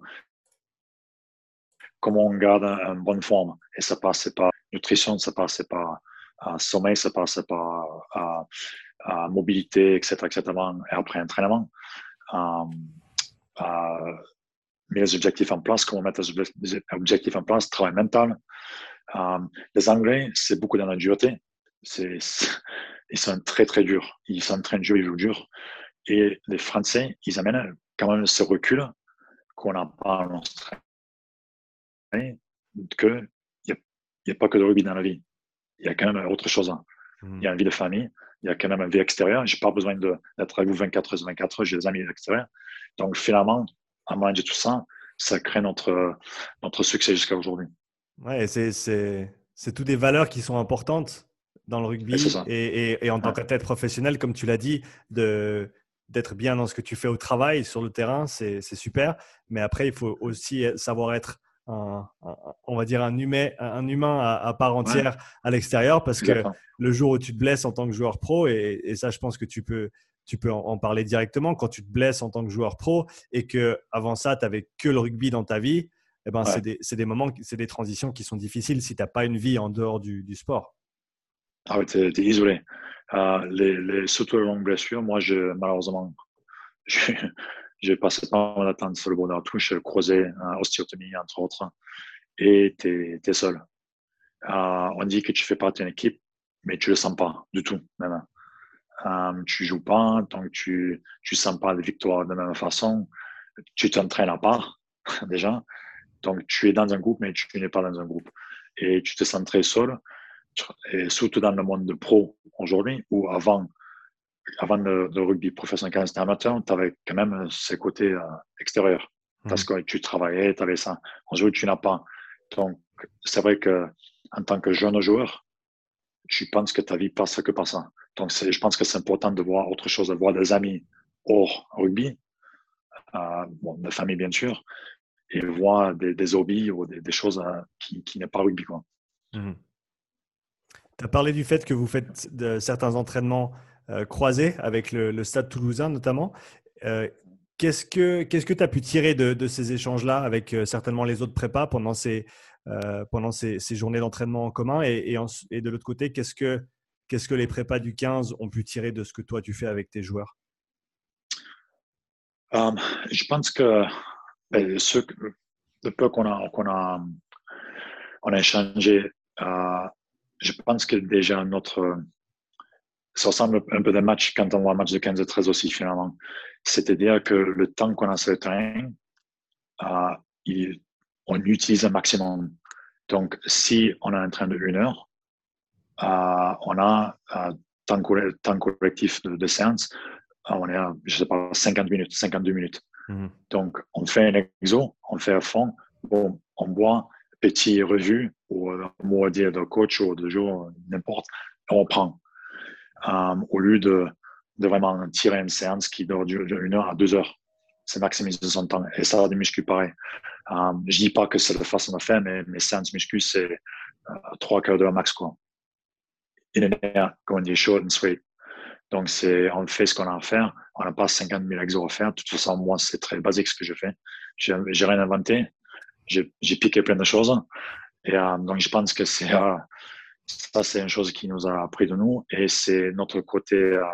comment on garde une bonne forme. Et ça passe par nutrition, ça passe par sommeil, ça passe par mobilité, etc., etc., et après entraînement. Euh, euh, mettre les objectifs en place, comment mettre les objectifs en place, travail mental. Euh, les Anglais, c'est beaucoup dans la dureté. C'est, ils sont très, très durs. Ils s'entraînent dur, ils jouent dur. Et les Français, ils amènent quand même ce recul qu'on n'a pas en Australie qu'il n'y a, a, pas que de rugby dans la vie. Il y a quand même autre chose. Hein. Il y a une vie de famille, il y a quand même une vie extérieure. Je n'ai pas besoin d'être avec vous 24 heures 24 heures, j'ai des amis extérieurs. Donc finalement, à manger tout ça, ça crée notre, notre succès jusqu'à aujourd'hui. Ouais, c'est toutes des valeurs qui sont importantes dans le rugby et, et, en tant qu'athlète professionnel, comme tu l'as dit, de d'être bien dans ce que tu fais au travail, sur le terrain, c'est super. Mais après, il faut aussi savoir être on va dire un humain, un humain à, part entière à l'extérieur parce que le jour où tu te blesses en tant que joueur pro, et, ça je pense que tu peux, tu peux en, parler directement, quand tu te blesses en tant que joueur pro et que avant ça tu n'avais que le rugby dans ta vie, eh ben, c'est des, des, moments, c'est des transitions qui sont difficiles si tu n'as pas une vie en dehors du, sport. Ah oui, tu es, isolé. Euh, les, les, surtout les longues blessures, moi je, malheureusement, je, j'ai passé pas mal temps sur le bord de la touche, croisé, euh, ostéotomie, entre autres, et tu es, seul. Euh, on dit que tu fais partie d'une équipe, mais tu le sens pas du tout, même. Euh, tu joues pas, donc tu ne sens pas les victoires de la même façon. Tu t'entraînes à part, déjà. Donc, tu es dans un groupe, mais tu n'es pas dans un groupe. Et tu te sens très seul. Surtout dans le monde de pro aujourd'hui, où avant, avant le, rugby professionnel quand c'était amateur, tu avais quand même ces côtés euh, extérieurs. Parce mmh. que tu travaillais, tu avais ça. Aujourd'hui, tu n'as pas. Donc, c'est vrai que en tant que jeune joueur, tu penses que ta vie passe que par ça. Donc, je pense que c'est important de voir autre chose, de voir des amis hors rugby, euh, bon, de famille bien sûr, et voir des, hobbies ou des, choses euh, qui, qui n'est pas rugby. Mmh. Tu as parlé du fait que vous faites de, certains entraînements croisé avec le, Stade toulousain notamment. Euh, qu'est-ce que tu as pu tirer de, ces échanges-là avec euh, certainement les autres prépas pendant ces, pendant ces, journées d'entraînement en commun? Et, et, de l'autre côté, qu'est-ce que, que les prépas du 15 ont pu tirer de ce que toi tu fais avec tes joueurs? Je pense que ben, ce, le peu qu'on a, qu'on a, on a échangé, je pense que déjà notre ça ressemble un peu d'un match quand on voit un match de 15 13 aussi finalement. C'est-à-dire que le temps qu'on a sur le terrain, euh, on utilise un maximum. Donc, si on a un train de 1 heure, euh, on a un temps, temps, collectif de, séance, euh, on est à, je sais pas, 50 minutes, 52 minutes. Mhm. Donc, on fait un exo, on fait un fond, bon, on boit, petit revue, ou un mot dire de coach ou de jour, n'importe, on prend. Euh, au lieu de, vraiment tirer une séance qui dure d'une heure à deux heures. C'est maximiser son temps. Et ça, des muscu, pareil. Euh, je dis pas que c'est la façon de faire, mais mes séances muscu, c'est euh, trois quarts d'heure max, quoi. In and comme on dit, short and sweet. Donc, c'est, on fait ce qu'on a à faire. On n'a pas 50 000 exos à faire. De toute façon, moi, c'est très basique ce que je fais. J'ai, j'ai rien inventé. J'ai, piqué plein de choses. Et euh, donc, je pense que c'est, euh, ça, c'est une chose qui nous a appris de nous et c'est notre côté. Euh,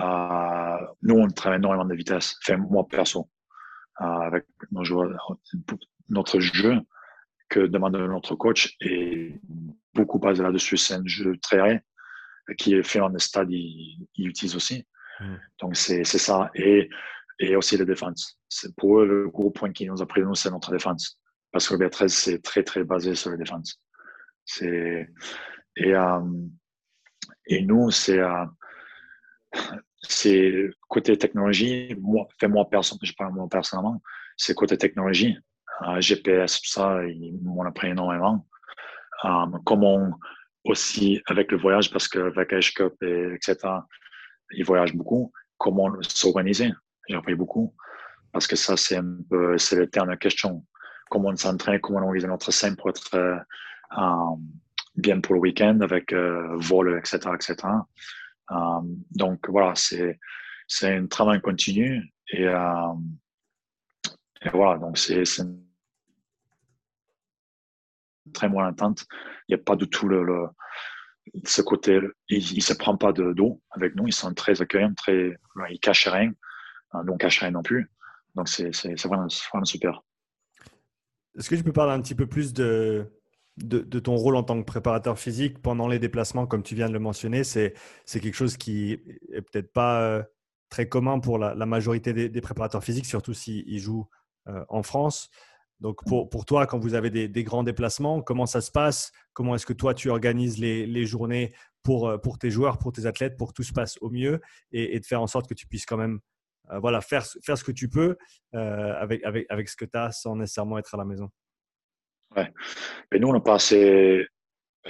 euh, nous, on travaille énormément de vitesse. Enfin, moi, perso, euh, avec nos joueurs, notre jeu que demande notre coach est beaucoup basé là-dessus. C'est un jeu très rare qui est fait en stade, il, il utilise aussi. Mm. Donc, c'est ça. Et et aussi la défense. C'est pour eux, le gros point qui nous a pris nous, c'est notre défense. Parce que le B13, c'est très, très basé sur la défense. C'est, et, euh, et nous, c'est, euh, c'est côté technologie, moi, fait moi, personne, je parle moi personnellement, c'est côté technologie, euh, GPS, tout ça, ils m'ont appris énormément. Comment aussi avec le voyage, parce que Edge Cup et etc., ils voyagent beaucoup, comment s'organiser. J'ai appris beaucoup parce que ça, c'est un peu, c'est l'éternelle question. Comment on s'entraîne, comment on organise notre scène pour être euh, bien pour le week-end avec euh, vol, etc., etc. Euh, donc voilà, c'est c'est un travail continu et, et voilà, donc c'est très moins intense. Il n'y a pas du tout le, ce côté, il ne se prend pas de dos avec nous, ils sont très accueillants, très, ils cachent rien, nous on cache rien non plus. Donc c'est vraiment, vraiment super. Est-ce que tu peux parler un petit peu plus de, de, ton rôle en tant que préparateur physique pendant les déplacements, comme tu viens de le mentionner, c'est quelque chose qui est peut-être pas euh, très commun pour la, majorité des, préparateurs physiques, surtout s'ils jouent euh, en France. Donc pour, pour, toi, quand vous avez des, grands déplacements, comment ça se passe? Comment est-ce que toi, tu organises les, les, journées pour, euh, pour tes joueurs, pour tes athlètes, pour que tout se passe au mieux et, de faire en sorte que tu puisses quand même voilà, faire, faire ce que tu peux avec, avec, avec ce que tu as sans nécessairement être à la maison? Ouais. Mais nous, on a passé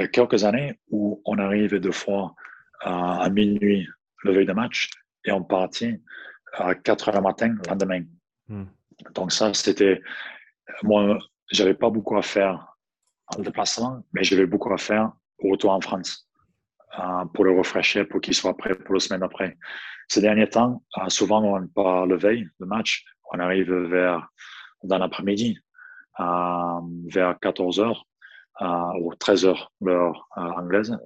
euh, quelques années où on arrivait deux fois à, minuit le veille de match et on partit à 4 heures du matin le lendemain. Hmm. Donc ça, c'était... Moi, j'avais pas beaucoup à faire en déplacement, mais j'avais beaucoup à faire au retour en France euh, pour le refresher, pour qu'il soit prêt pour la semaine après. Ces derniers temps, euh, souvent, on part le veille de match, on arrive vers dans l'après-midi vers 14 h ou 13 h l'heure anglaise.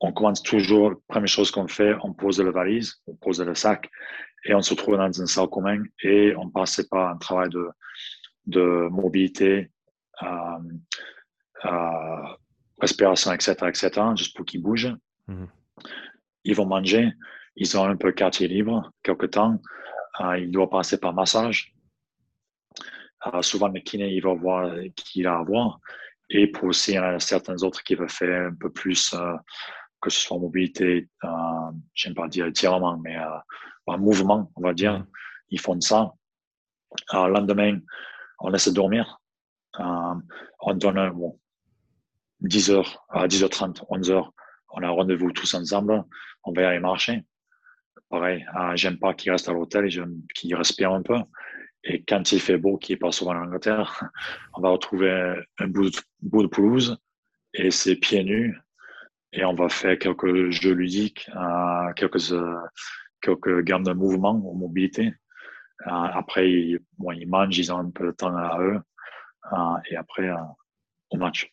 On commence toujours, première chose qu'on fait, on pose la valise, on pose le sac et on se trouve dans une salle commune et on passe par un travail de, de mobilité, euh, euh, respiration, etc., etc., juste pour qu'ils bougent. Mhm. Ils vont manger, ils ont un peu quartier libre quelque temps. Euh, ils doivent passer par massage, souvent, le kiné, il va voir qui a à voir. Et pour aussi, il y en a certains autres qui veulent faire un peu plus, euh, que ce soit mobilité, euh, j'aime pas dire tirement, mais euh, en mouvement, on va dire. Ils font ça. le lendemain, on laisse dormir. on donne bon, 10h, à 10h30, 11h, on a rendez-vous tous ensemble. On va aller marcher. Pareil, j'aime pas qu'ils restent à l'hôtel, j'aime qu'ils respirent un peu. Et quand il fait beau, qui est pas souvent en Angleterre, on va retrouver un bout de, bout de pelouse et c'est pieds nus. Et on va faire quelques jeux ludiques, euh, quelques, euh, quelques gammes de mouvements ou mobilité. Euh, après, ils, bon, ils mangent, ils ont un peu de temps à eux. Et après, au match.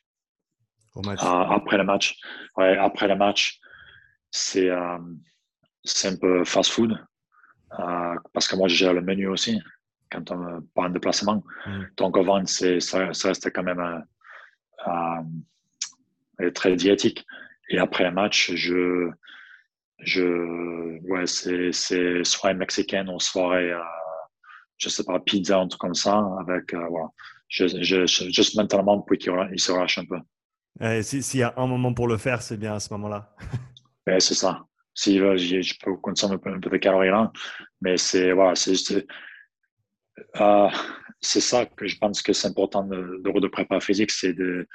Au match. après le match, ouais, après le match, c'est c'est un peu fast food. parce que moi, je gère le menu aussi quand on pas en déplacement. Mm. Donc, avant, ça, ça restait quand même euh, euh, très diétique. Et après un match, je, je, ouais, c'est soit mexicaine ou soirée, euh, je sais pas, pizza, un truc comme ça, avec, euh, voilà. Je, je, juste mentalement pour qu'il se relâche un peu. S'il y a un moment pour le faire, c'est bien à ce moment-là. c'est ça. Si je peux consommer un peu, un peu de calories là, mais c'est voilà, c'est euh, c'est ça que je pense que c'est important de, de, de prépa physique, c'est de,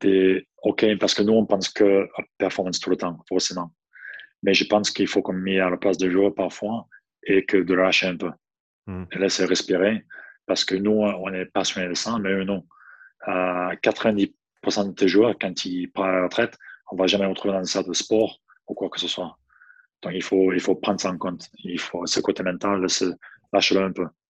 de, OK, parce que nous, on pense que performance tout le temps, forcément. Mais je pense qu'il faut qu'on mette à la place de jouer parfois et que de lâcher un peu. Mm. Et laisser respirer. Parce que nous, on est passionnés de ça, mais eux, non. Euh, 90% de tes joueurs, quand ils partent à la retraite, on va jamais retrouver dans une salle de sport ou quoi que ce soit. Donc, il faut, il faut prendre ça en compte. Il faut, ce côté mental, lâcher-le un peu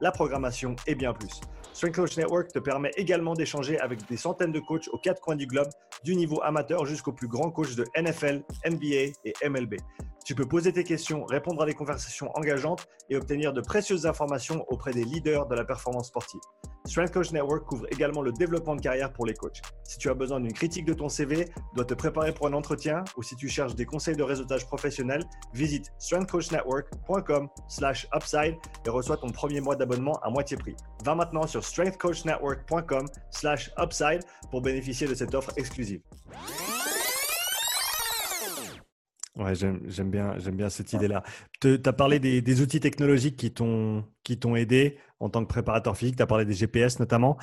la programmation et bien plus. Strength Coach Network te permet également d'échanger avec des centaines de coachs aux quatre coins du globe, du niveau amateur jusqu'au plus grand coach de NFL, NBA et MLB. Tu peux poser tes questions, répondre à des conversations engageantes et obtenir de précieuses informations auprès des leaders de la performance sportive. Strength Coach Network couvre également le développement de carrière pour les coachs. Si tu as besoin d'une critique de ton CV, dois te préparer pour un entretien ou si tu cherches des conseils de réseautage professionnel, visite strengthcoachnetwork.com/upside et reçois ton premier mois d'abonnement à moitié prix. Va maintenant sur strengthcoachnetwork.com/upside pour bénéficier de cette offre exclusive. Ouais, j'aime bien, bien cette idée-là. Tu as parlé des, outils technologiques qui t'ont aidé en tant que préparateur physique. Tu as parlé des GPS notamment.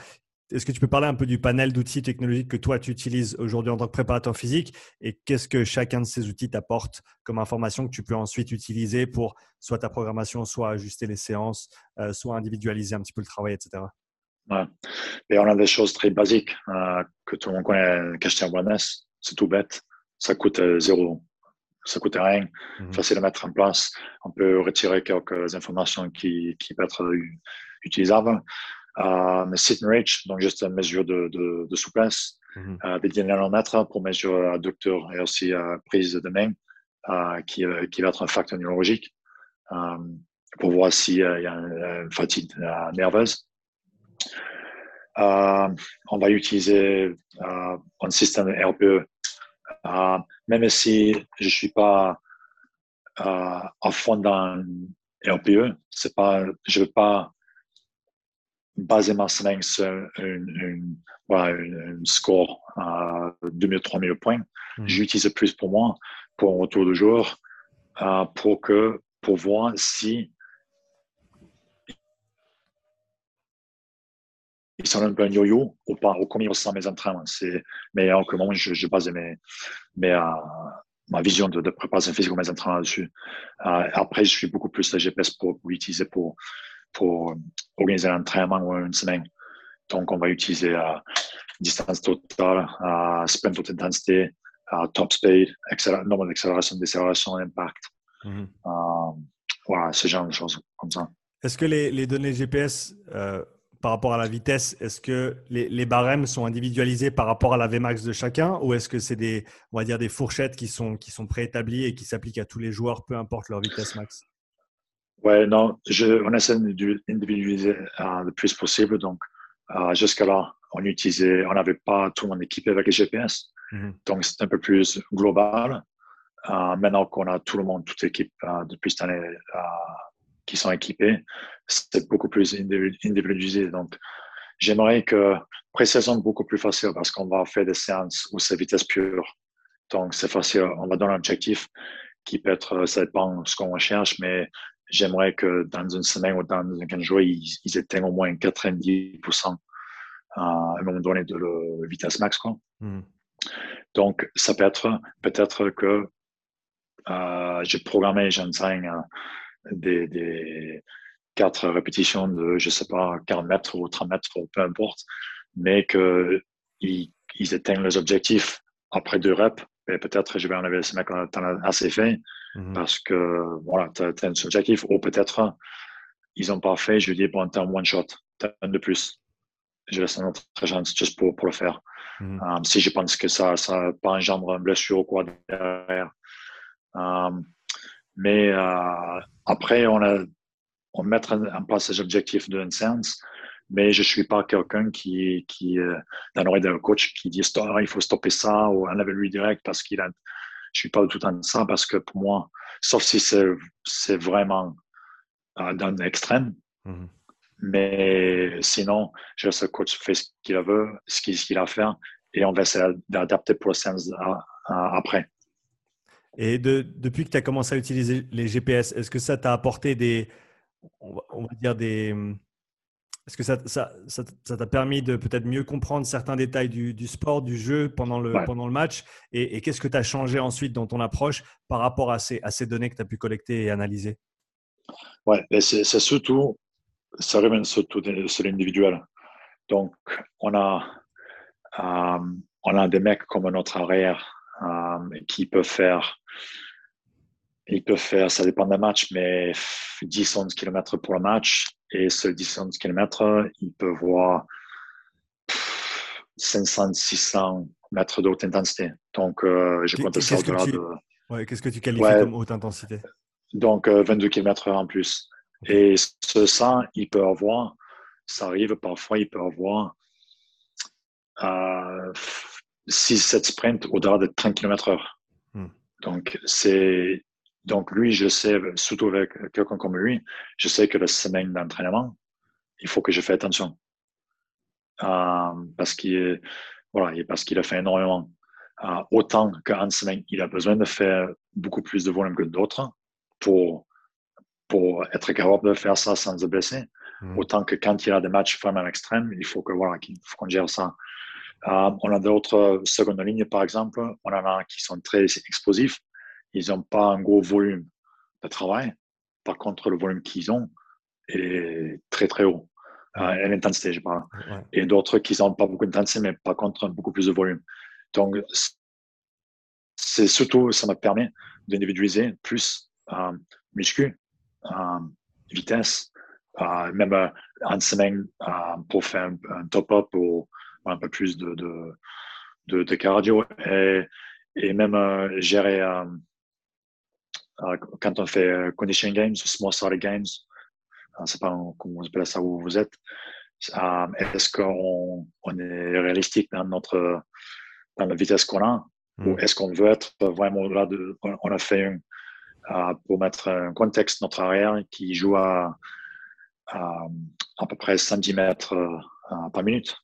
Est-ce que tu peux parler un peu du panel d'outils technologiques que toi tu utilises aujourd'hui en tant que préparateur physique? Et qu'est-ce que chacun de ces outils t'apporte comme information que tu peux ensuite utiliser pour soit ta programmation, soit ajuster les séances, euh, soit individualiser un petit peu le travail, etc. Ouais. Et on a des choses très basiques euh, que tout le monde connaît, cacheter un wellness, c'est tout bête, ça coûte euh, zéro ça coûte rien, mmh. facile à mettre en place. On peut retirer quelques informations qui, qui peuvent être utilisables. Euh, mais sit and reach, donc juste une mesure de, de, de souplesse, mmh. euh, des dynamomètres pour mesurer adducteur et aussi euh, prise de main, euh, qui, euh, qui va être un facteur neurologique euh, pour voir s'il y a une, fatigue nerveuse. On va utiliser un système RPE euh, même si je ne suis pas euh, à fond dans RPE, c'est pas, je ne veux pas baser ma semaine sur une, score à 2000, 3000 points. Mmh. J'utilise plus pour moi, pour un retour de jour, euh, pour, que, pour voir si ils sont un peu un yo-yo ou pas, ou comment ils ressentent mes entraînements. C'est, mais en moment, je, je base mes, mes, euh, ma vision de, de préparation physique ou mes entraînements dessus. Euh, après, je suis beaucoup plus la GPS pour, pour utiliser pour, pour organiser un entraînement ou une semaine. Donc, on va utiliser euh, distance totale, euh, sprint haute intensité, euh, top speed, nombre d'accélération, décélération, impact. Mm voilà, ce genre de choses comme ça. Est-ce que les, les données GPS par rapport à la vitesse, est-ce que les, barèmes sont individualisés par rapport à la Vmax de chacun ou est-ce que c'est des, on va dire, des fourchettes qui sont, qui sont préétablies et qui s'appliquent à tous les joueurs, peu importe leur vitesse max? Ouais, non, je, on essaie d'individualiser euh, le plus possible. Donc, euh, jusqu'à là, on utilisait, on n'avait pas tout le monde équipé avec les GPS. Mhm. Donc, c'est un peu plus global. Euh, maintenant qu'on a tout le monde, toute l'équipe depuis cette année qui sont équipés, c'est beaucoup plus individualisé. Donc, j'aimerais que pré-saison beaucoup plus facile parce qu'on va faire des séances où c'est vitesse pure. Donc, c'est facile. On va donner un objectif qui peut être, ça dépend de ce qu'on recherche, mais j'aimerais que dans une semaine ou dans 15 jours, ils, ils atteignent au moins 90% à un moment donné de la vitesse max. Quoi. Hmm. Donc, ça peut être peut-être que euh, j'ai programmé, j'enseigne des, des quatre répétitions de, je sais pas, 40 mètres ou 30 mètres, peu importe, mais qu'ils ils atteignent les objectifs après deux reps, et peut-être je vais enlever ce mec assez fait, mhm. parce que voilà, tu as, un objectif, ou peut-être ils n'ont pas fait, je dis, bon, t'as un one shot, t'as un de plus. Je laisse une autre chance juste pour, pour le faire. Mhm. Um, si je pense que ça ça pas engendre une blessure ou quoi derrière. Um, mais euh, après, on a on mettre en place ces objectifs d'une séance, mais je suis pas quelqu'un qui, qui euh, dans l'oreille d'un coach qui dit il faut stopper ça ou enlever lui direct parce qu'il a. Je suis pas tout en ça parce que pour moi, sauf si c'est vraiment euh, dans l'extrême. Mm-hmm. Mais sinon, je laisse le coach faire ce qu'il veut, ce qu'il a à faire, et on va essayer d'adapter pour la séance euh, après. Et depuis que tu as commencé à utiliser les GPS, est-ce que ça t'a apporté des, on va, dire des, est-ce que ça, ça, ça, t'a permis de peut-être mieux comprendre certains détails du, du, sport, du jeu pendant le, pendant le match? Et, qu'est-ce que tu as changé ensuite dans ton approche par rapport à ces, à ces données que tu as pu collecter et analyser? Ouais, c'est, surtout, ça revient surtout sur l'individuel. Donc, on a, euh, on a des mecs comme notre arrière euh, qui peuvent faire, ils peuvent faire, ça dépend d'un match, mais 10-11 km pour le match. Et ce 10-11 km, ils peuvent voir 500-600 mètres de haute intensité. Donc, euh, je compte ça au-delà de. Ouais, Qu'est-ce que tu qualifies comme haute intensité? Donc, 22 euh, km en plus. Et ce 100, il peut avoir, ça arrive parfois, il peut avoir euh, 6-7 sprints au-delà de 30 km heure. Hmm. Donc, c'est, donc lui, je sais, surtout avec quelqu'un comme lui, je sais que la semaine d'entraînement, il faut que je fasse attention. Euh, parce qu'il voilà, parce qu'il a fait énormément. Euh, autant qu'en semaine, il a besoin de faire beaucoup plus de volume que d'autres pour, pour être capable de faire ça sans se blesser. Hmm. Autant que quand il a des matchs vraiment extrêmes, il faut que voilà, qu'il faut qu'on gère ça euh, on a d'autres secondes lignes, par exemple. On en a qui sont très explosifs. Ils n'ont pas un gros volume de travail. Par contre, le volume qu'ils ont est très, très haut. Euh, l'intensité, je parle. Et d'autres qui n'ont pas beaucoup d'intensité, mais par contre, beaucoup plus de volume. Donc, c'est surtout, ça me permet d'individualiser plus euh, muscu, euh, vitesse, euh, même en semaine pour faire un, un top-up ou un peu plus de, de, de, cardio et, et même euh, gérer euh, euh, quand on fait condition games, small starter games, c'est pas comment on appelle ça où vous êtes. est-ce qu'on on est réalistique dans notre dans la vitesse qu'on a ou hmm. est-ce qu'on veut être vraiment là de on a fait un, pour mettre un contexte notre arrière qui joue à, à, à peu près 100 mètres par minute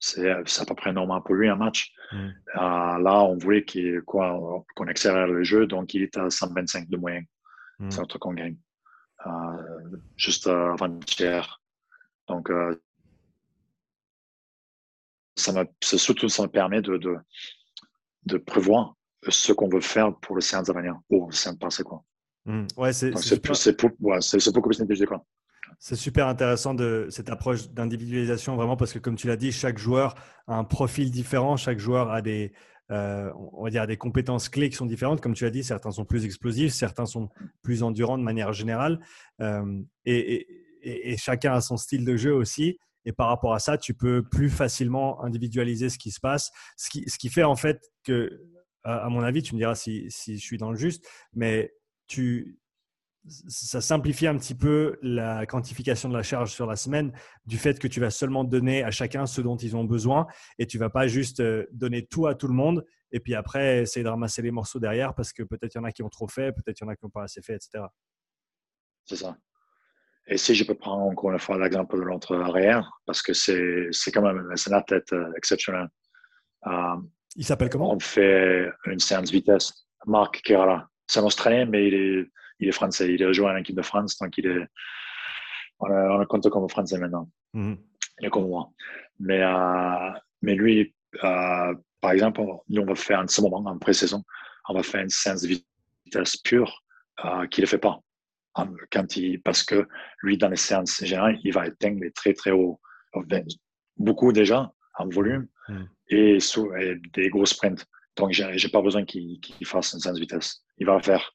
c'est à peu près normal pour lui un match. Mm. Euh, là, on voulait qu'on accélère le jeu, donc il est à 125 de moyenne. Mm. C'est notre qu'on gagne. Euh, juste avant-hier. Donc, euh, ça surtout, ça me permet de, de, de prévoir ce qu'on veut faire pour le séance à venir, ou le séance passé. Quoi. Mm. Ouais, c'est beaucoup plus intelligent. Quoi. C'est super intéressant de cette approche d'individualisation vraiment parce que comme tu l'as dit, chaque joueur a un profil différent, chaque joueur a des, euh, on va dire des compétences clés qui sont différentes. Comme tu l'as dit, certains sont plus explosifs, certains sont plus endurants de manière générale, euh, et, chacun a son style de jeu aussi. Et par rapport à ça, tu peux plus facilement individualiser ce qui se passe, ce qui, ce qui fait en fait que, à mon avis, tu me diras si, si je suis dans le juste, mais tu, ça simplifie un petit peu la quantification de la charge sur la semaine du fait que tu vas seulement donner à chacun ce dont ils ont besoin et tu vas pas juste euh, donner tout à tout le monde et puis après essayer de ramasser les morceaux derrière parce que peut-être il y en a qui ont trop fait, peut-être il y en a qui n'ont pas assez fait, etc. C'est ça. Et si je peux prendre encore une fois l'exemple de l'entre arrière, parce que c'est, c'est quand même un athlète euh, exceptionnel. Euh, il s'appelle comment? On fait une séance vitesse. Marc Kerala. C'est un Australien, mais il est il est français. Il est joué en équipe de France, donc il est, on, le compte comme français maintenant. Mhm. Il est comme moi. Mais, euh, mais lui, euh, par exemple, nous, on va faire en ce moment, en pré-saison, on va faire une séance de vitesse pure euh, qu'il ne fait pas. Quand il, parce que lui, dans les séances générales, il va atteindre les très, très hauts, beaucoup déjà en volume mhm. et, sous, des gros sprints. Donc, je n'ai pas besoin qu'il fasse une séance de vitesse. Il va faire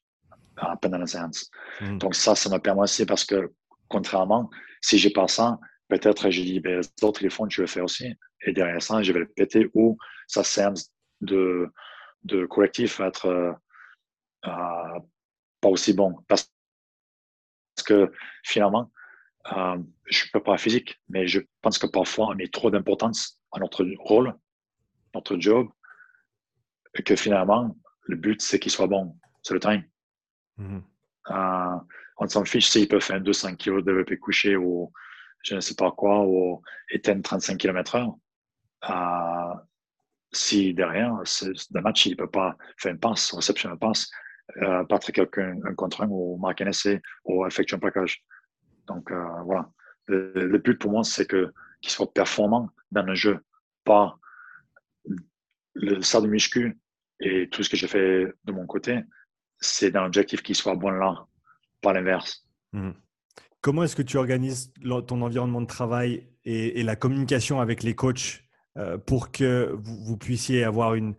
la séance. Hmm. Donc ça, ça me permet aussi parce que contrairement, si j'ai pas ça, peut-être je dis, ben, les autres les font, je vais le faire aussi. Et derrière ça, je vais le péter ou sa séance de, de collectif va être euh, euh, pas aussi bon. Parce que finalement, euh, je ne peux pas physique, mais je pense que parfois on met trop d'importance à notre rôle, notre job, et que finalement, le but, c'est qu'il soit bon. C'est le time. Mhm. Euh, on s'en fiche s'il peut faire 200 kg de développé couché ou je ne sais pas quoi, ou éteindre 35 km heure. Euh, si derrière, le match, il ne peut pas faire une passe, réception de passe, euh, quelqu'un un contre un ou marquer un essai ou effectuer un plaquage. Donc euh, voilà. Le, but pour moi, c'est que qu'il soit performant dans le jeu, pas le salle de muscu et tout ce que j'ai fait de mon côté, c'est dans l'objectif qu'il soit bon là, pas l'inverse. Mhm. Comment est-ce que tu organises ton environnement de travail et, la communication avec les coachs pour que vous, puissiez avoir une,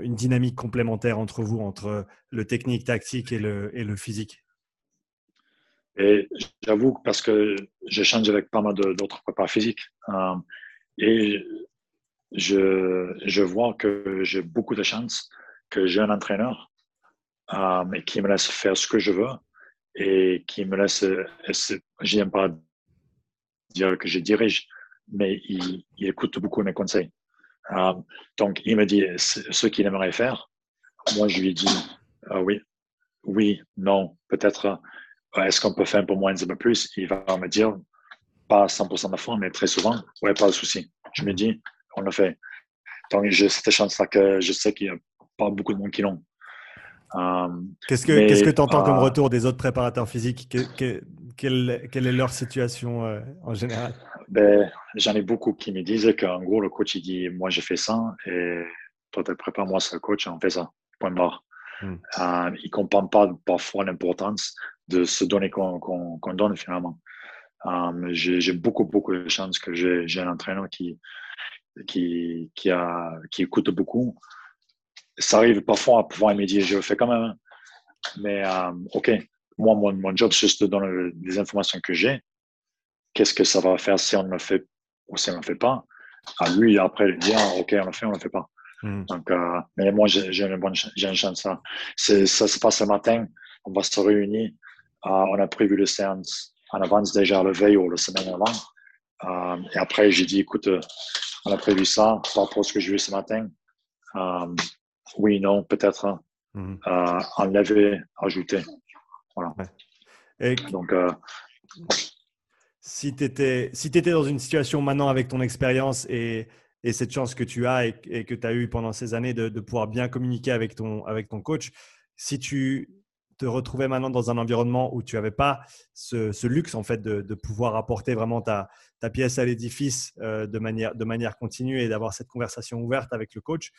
une dynamique complémentaire entre vous, entre le technique, tactique et le, et le physique? Et j'avoue parce que j'échange avec pas mal d'autres préparateurs physiques et je, je vois que j'ai beaucoup de chance que j'ai un entraîneur euh, qui me laisse faire ce que je veux et qui me laisse, je n'aime pas dire que je dirige, mais il, écoute beaucoup mes conseils. Euh, donc, il me dit ce qu'il aimerait faire. Moi, je lui dis euh, oui, oui, non, peut-être, euh, est-ce qu'on peut faire peu moins, un peu plus? Il va me dire, pas 100% de fois, mais très souvent, ouais, pas de souci. Je me dis, on le fait. Donc, j'ai cette chance-là que je sais qu'il n'y a pas beaucoup de monde qui l'ont. Euh, qu'est-ce que tu entends comme euh, retour des autres préparateurs physiques? Quelle, est leur situation euh, en général? Ben, J'en ai beaucoup qui me disent qu'en gros, le coach, il dit Moi, j'ai fait ça et toi, tu prépares, moi, c'est le coach, on fait ça. Point barre. Hmm. il ne comprend pas parfois l'importance de se donner qu'on donne finalement. j'ai beaucoup, beaucoup de chance que j'ai un entraîneur qui, qui, qui, a, qui écoute beaucoup ça arrive parfois à pouvoir médier, je le fais quand même. Hein. Mais euh, OK, moi, mon, mon job, c'est juste de donner les informations que j'ai. Qu'est-ce que ça va faire si on ne le fait ou si on ne le fait pas? À lui, après, il dit OK, on le fait, on ne le fait pas. Hmm. Donc, euh, mais moi, j'ai une bonne une chance. Ça. ça se passe ce matin. On va se réunir. Euh, on a prévu le séance en avance déjà le veille ou la semaine avant. et après, j'ai dit, écoute, on a prévu ça par rapport à ce que j'ai vu ce matin oui, non, peut-être hein. mhm. euh, enlever, ajouter. Voilà. Donc, euh, si tu étais, si étais dans une situation maintenant avec ton expérience et, et, cette chance que tu as et, que tu as eu pendant ces années de, de, pouvoir bien communiquer avec ton, avec ton coach, si tu te retrouvais maintenant dans un environnement où tu n'avais pas ce, ce, luxe en fait de, de, pouvoir apporter vraiment ta, ta pièce à l'édifice euh, de, manière, de manière continue et d'avoir cette conversation ouverte avec le coach,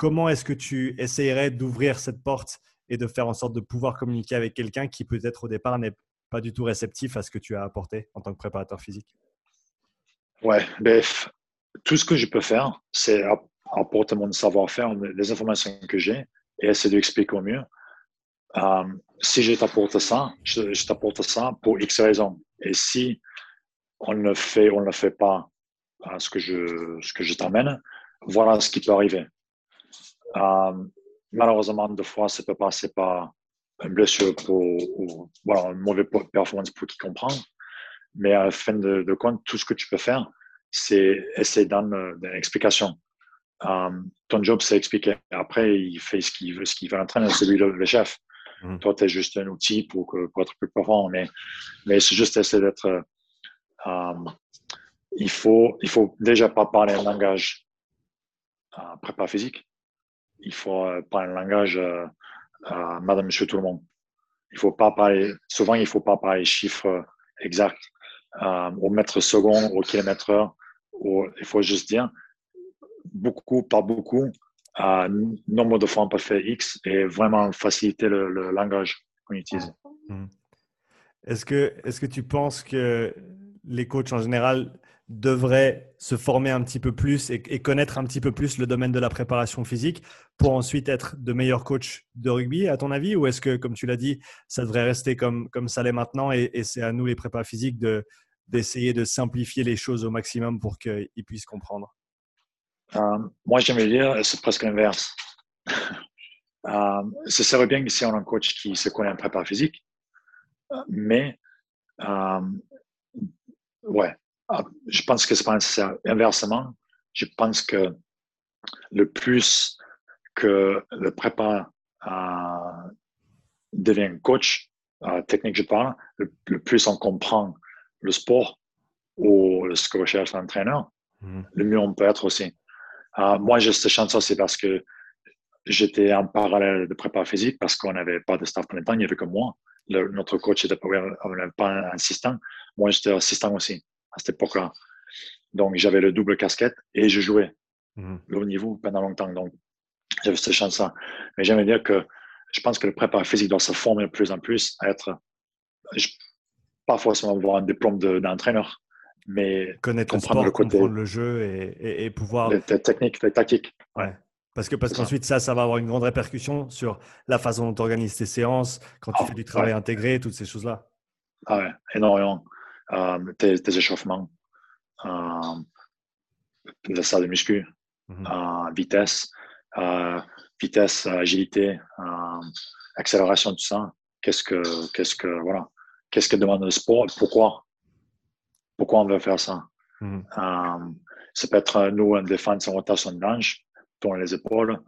comment est-ce que tu essayerais d'ouvrir cette porte et de faire en sorte de pouvoir communiquer avec quelqu'un qui peut-être au départ n'est pas du tout réceptif à ce que tu as apporté en tant que préparateur physique? Ouais, bref, tout ce que je peux faire, c'est apporter mon savoir-faire, les informations que j'ai et essayer d'expliquer au mieux. Euh, si je t'apporte ça, je, t'apporte ça pour X raisons. Et si on ne fait, on ne fait pas euh, ce que je, ce que je t'amène, voilà ce qui peut arriver. Euh, malheureusement, des fois, ça peut passer par une blessure pour, ou voilà, une mauvaise performance pour qui comprend. Mais à la fin de, compte, tout ce que tu peux faire, c'est essayer de donner une explication. Euh, ton job, c'est expliquer. Après, il fait ce qu'il veut, ce qu'il veut entraîner, c'est lui le, chef. Mmh. Toi, tu es juste un outil pour, pour être plus performant. Mais, mais c'est juste essayer d'être. Euh, il faut, il faut déjà pas parler un langage euh, prépa physique il faut euh, parler un langage euh, madame, monsieur, tout le monde. Il faut pas parler, souvent, il faut pas parler chiffres exacts euh, au mètre second, au kilomètre heure. il faut juste dire beaucoup, pas beaucoup, nombre de fois on peut faire X et vraiment faciliter le, langage qu'on utilise. Mmh. Est-ce que, est-ce que tu penses que les coachs en général devrait se former un petit peu plus et, connaître un petit peu plus le domaine de la préparation physique pour ensuite être de meilleurs coachs de rugby, à ton avis? Ou est-ce que, comme tu l'as dit, ça devrait rester comme, comme ça l'est maintenant et, c'est à nous, les prépas physiques, de, d'essayer de simplifier les choses au maximum pour qu'ils puissent comprendre? Euh, Moi, j'aimerais dire, c'est presque l'inverse. euh, ce serait bien si on a un coach qui se connaît en prépa physique, mais euh, ouais, je pense que c'est pas nécessaire. Inversement, je pense que le plus que le prépa euh, devient coach, euh, technique je parle, le, plus on comprend le sport ou ce que recherche l'entraîneur, mmh. le mieux on peut être aussi. Euh, moi, j'ai cette chance c'est parce que j'étais en parallèle de prépa physique parce qu'on n'avait pas de staff pour temps, il n'y avait que moi. notre coach n'était pas, un assistant. Moi, j'étais assistant aussi à cette époque-là. Donc, j'avais le double casquette et je jouais mmh. le haut niveau pendant longtemps. Donc, j'avais cette chance-là. Mais j'aimerais dire que je pense que le préparateur physique doit se former de plus en plus à être, pas forcément avoir un diplôme d'entraîneur, mais connaître le sport, le côté, comprendre le jeu et, et, pouvoir. Les, techniques, les tactiques. Ouais. Parce que parce qu'ensuite ça, ça va avoir une grande répercussion sur la façon dont tu organises tes séances, quand tu ah, fais du travail intégré, toutes ces choses-là. Ah ouais, énormément. Euh, tes, échauffements, euh, la salle de muscu, mhm. euh, vitesse, euh, vitesse, agilité, accélération, tout ça. Qu'est-ce que, qu'est-ce que, voilà, qu'est-ce que demande le sport Pourquoi? Pourquoi on veut faire ça? Mhm. Ça peut être nous en défense en rotation de range, dans les épaules.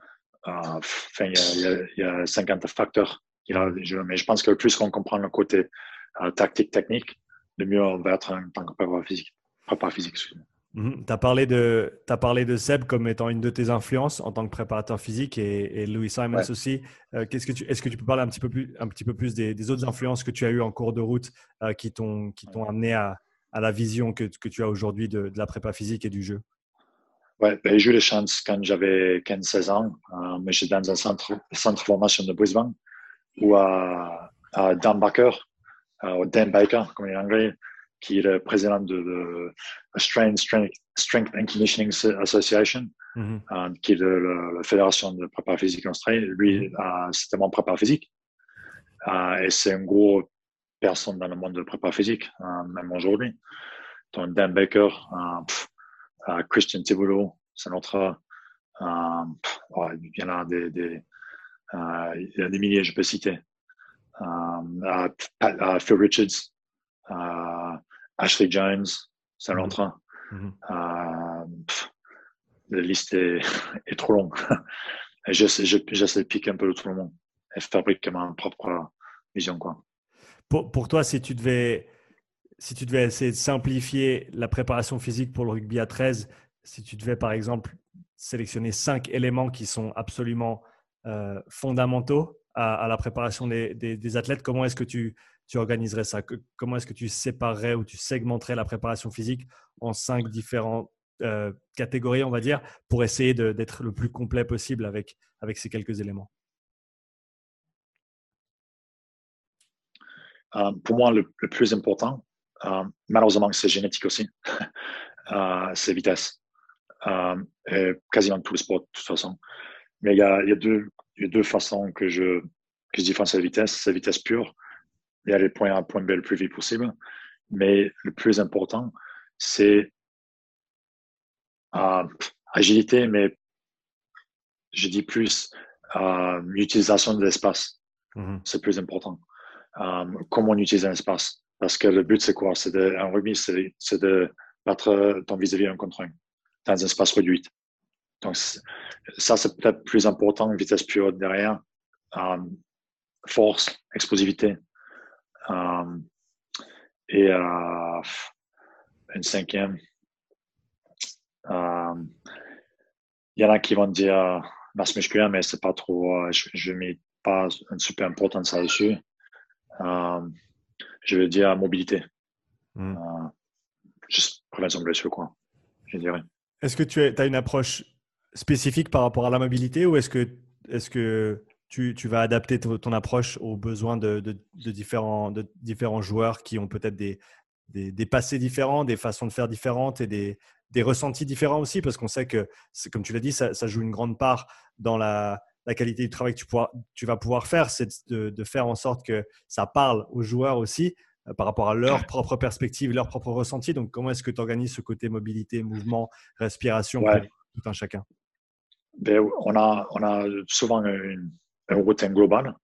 Enfin, il y, a 50 facteurs. mais je pense que le plus qu'on comprend le côté tactique, technique, le mieux on va être en tant que préparateur physique. physique mhm. Tu as, parlé de, as parlé de Seb comme étant une de tes influences en tant que préparateur physique et, Louis Simons aussi. Euh, Est-ce que, tu, est -ce que tu peux parler un petit peu plus, un petit peu plus des, autres influences que tu as eues en cours de route euh, qui t'ont amené à, à, la vision que, que tu as aujourd'hui de, de, la prépa physique et du jeu? Ouais, ben, j'ai eu la chance quand j'avais 15-16 ans. Euh, j'étais dans un centre, centre formation de Brisbane où à, à Dan euh, Dan Baker, comme il est anglais, qui est le président de, la Strength, Strength, and Conditioning Association, euh, qui est la fédération de préparation physique en Australie. Lui, mm-hmm. euh, c'était mon préparateur physique. et c'est une grosse personne dans le monde de préparation physique, même aujourd'hui. Donc, Dan Baker, Christian Thibodeau, c'est notre. il y en a des, des il y a des milliers, je peux citer. Euh, à, Phil Richards, Ashley Jones, saint. Mm-hmm. Euh, la liste est, est trop longue. J'essaie de piquer un peu tout le monde et fabriquer ma propre vision. Quoi. Pour, pour toi, si tu devais si tu devais essayer de simplifier la préparation physique pour le rugby à 13, si tu devais par exemple sélectionner cinq éléments qui sont absolument euh, fondamentaux à, la préparation des, athlètes, comment est-ce que tu, organiserais ça? Comment est-ce que tu séparerais ou tu segmenterais la préparation physique en cinq différentes euh, catégories, on va dire, pour essayer d'être le plus complet possible avec, ces quelques éléments? Euh, Pour moi, le, plus important, euh, malheureusement, c'est génétique aussi, c'est vitesse. quasiment tous les sports, de toute façon. Mais il y a deux, il y a deux façons que je, que je différencie la vitesse. la vitesse pure, et aller point A point B le plus vite possible. Mais le plus important, c'est euh, agilité, mais je dis plus euh, l'utilisation de l'espace. Mm-hmm. C'est plus important. Euh, comment on utilise un espace. Parce que le but, c'est quoi? C'est de, en rugby, c'est de battre ton vis-à-vis un contre un dans un espace réduit. Donc, ça, c'est peut-être plus important que vitesse pure derrière. Euh, force, explosivité. Euh, et euh, une cinquième. Il y en a qui vont dire masse musculaire, mais c'est pas trop. je ne mets pas une super importance là-dessus. je veux dire mobilité. Hmm. juste prévention blessure, quoi. Je dirais. Est-ce que tu as une approche spécifique par rapport à la mobilité ou est-ce que, est que tu, tu, vas adapter ton, approche aux besoins de, de, différents, de différents joueurs qui ont peut-être des, des, passés différents, des façons de faire différentes et des, des ressentis différents aussi? Parce qu'on sait que, comme tu l'as dit, ça, ça, joue une grande part dans la, la qualité du travail que tu, pourras, tu vas pouvoir faire, c'est de, de, faire en sorte que ça parle aux joueurs aussi euh, par rapport à leur propre perspective, leur propre ressenti. Donc, comment est-ce que tu organises ce côté mobilité, mouvement, respiration pour tout un chacun? Ben, on, a, on a souvent une, routine globale.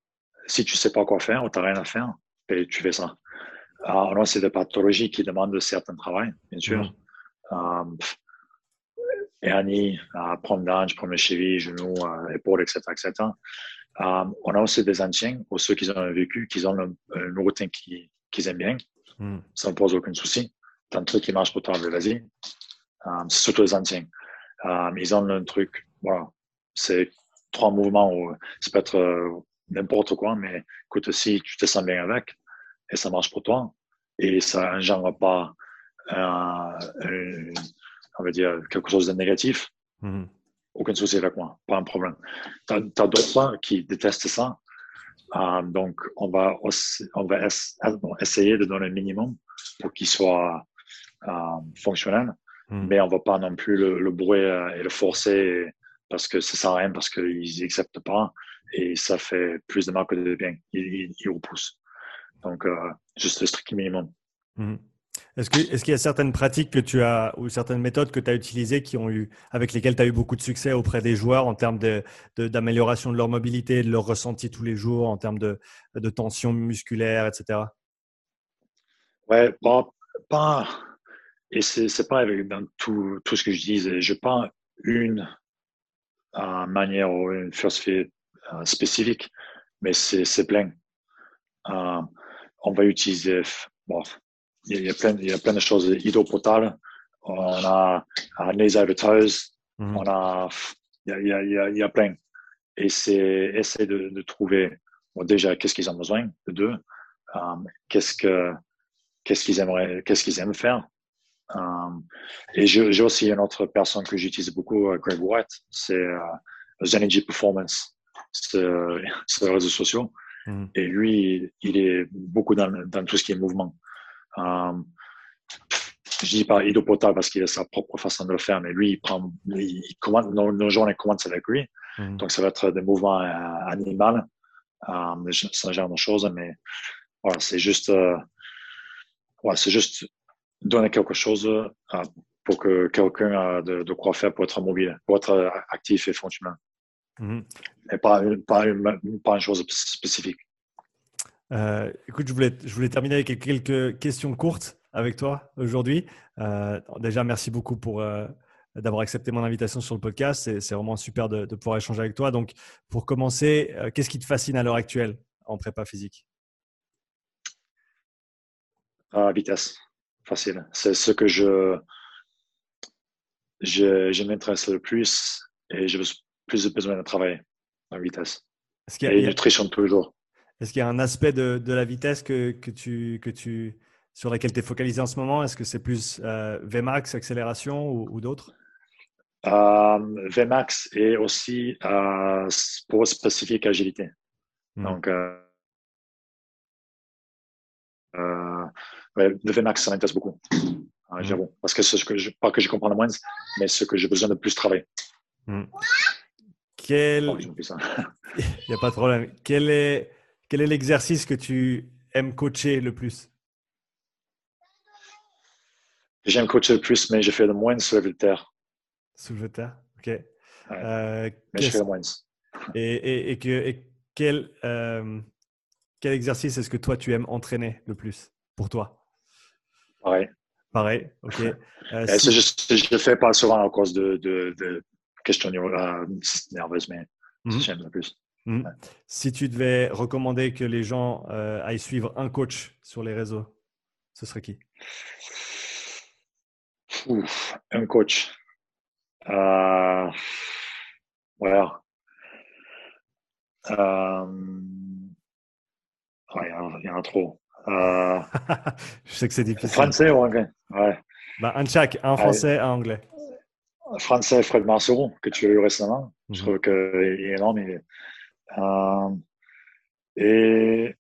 Si tu ne sais pas quoi faire ou tu n'as rien à faire, ben, tu fais ça. Alors, c'est des pathologies qui demandent certain travail, bien sûr. Mm. Euh, Annie, euh, prendre l'âge, prendre les chevilles, genoux, euh, épaules, etc. etc. Euh, on a aussi des anciens, ou ceux qui ont vécu, qui ont une routine qu'ils qui aiment bien. Mm. Ça ne pose aucun souci. Tant de trucs qui marchent pour toi, ben, vas-y. Euh, c'est surtout les anciens. ils ont un truc voilà, c'est trois mouvements où ça peut être euh, n'importe quoi, mais écoute, si tu te sens bien avec et ça marche pour toi et ça n'engendre pas on va dire quelque chose de négatif, mm-hmm. aucun souci avec moi, pas un problème. Tu as, d'autres qui détestent ça. Euh, donc, on va, on va essayer de donner le minimum pour qu'ils soient fonctionnel, hmm. mais on va pas non plus le, le et le forcer parce que ça sert à rien, parce qu'ils n'acceptent pas et ça fait plus de mal que de bien. Ils, ils repoussent. Donc, juste le strict minimum. Hmm. Est-ce qu'il est y a certaines pratiques que tu as ou certaines méthodes que tu as utilisées qui ont eu, avec lesquelles tu as eu beaucoup de succès auprès des joueurs en termes d'amélioration de, de, leur mobilité, de leur ressenti tous les jours, en termes de, de tension musculaire, etc. Ouais, bon, pas. Et c'est pas avec, dans tout, tout, ce que je dis, je pas une euh, manière ou une philosophie euh, spécifique, mais c'est plein. Euh, on va utiliser. Bon, il y a plein, il y a plein de choses hydropotable. On a, les mm on a, il y a, il y a, il y a plein. Et c'est essayer de, de trouver bon, déjà qu'est-ce qu'ils ont besoin de deux, um, qu'est-ce que qu'est-ce qu'ils aimeraient, qu'est-ce qu'ils aiment faire. Um, et j'ai aussi une autre personne que j'utilise beaucoup, euh, Greg White, c'est uh, Zenergy Performance, c'est les réseaux sociaux. Mm Et lui, il est beaucoup dans, dans tout ce qui est mouvement. Euh, je dis pas hydropotable parce qu'il a sa propre façon de le faire, mais lui, il prend, il commande, nos, nos journées commencent avec lui. Mm. Donc, ça va être des mouvements euh, animaux, euh, ce genre de choses, mais voilà, c'est juste, euh, ouais, c'est juste donner quelque chose euh, pour que quelqu'un a de, de, quoi faire pour être mobile, pour être actif et fonctionnel. Mm. Et pas, pas, une, pas une chose spécifique. Euh, écoute, je voulais, je voulais terminer avec quelques questions courtes avec toi aujourd'hui. Euh, déjà, merci beaucoup pour euh, d'avoir accepté mon invitation sur le podcast. C'est vraiment super de, pouvoir échanger avec toi. Donc, pour commencer, qu'est-ce qui te fascine à l'heure actuelle en prépa physique? Ah, Vitesse, facile. C'est ce que je, je, je m'intéresse le plus et j'ai plus besoin de travailler en vitesse. Est-ce qu'il y a, et nutrition toujours. Est-ce qu'il y a un aspect de, de la vitesse que, que, tu, que tu, sur lequel tu es focalisé en ce moment? Est-ce que c'est plus euh, Vmax, accélération ou, ou d'autres? Euh, Vmax et aussi euh, pour spécifique agilité. Hmm. Donc, euh, le Vmax, ça m'intéresse beaucoup. Hmm. J'avoue. Parce que c'est ce que je, pas que je comprends le moins, mais ce que j'ai besoin de plus travailler. Hmm. Quel... Oh, Il n'y a pas de problème. Quel est quel est l'exercice que tu aimes coacher le plus? J'aime coacher le plus, mais je fais le moins soulevé de terre. Soulevé de terre, ok. Euh, mais je fais le moins. Et, et, que, quel, euh, quel exercice est-ce que toi tu aimes entraîner le plus pour toi? Pareil. Pareil, ok. Euh, je, je, le fais pas souvent à cause de, de, de questions nerveuses, mais mhm. j'aime le plus. Hmm. Si tu devais recommander que les gens euh, aillent suivre un coach sur les réseaux, ce serait qui? Un coach. Euh, voilà. Euh, il y, en a trop. Euh, Je sais que c'est difficile. Français ou anglais? Ouais. Bah, un chaque, un français, un anglais. Français, Fred Marceau, que tu as eu récemment. Je mhm. trouve qu'il est énorme. Et euh, et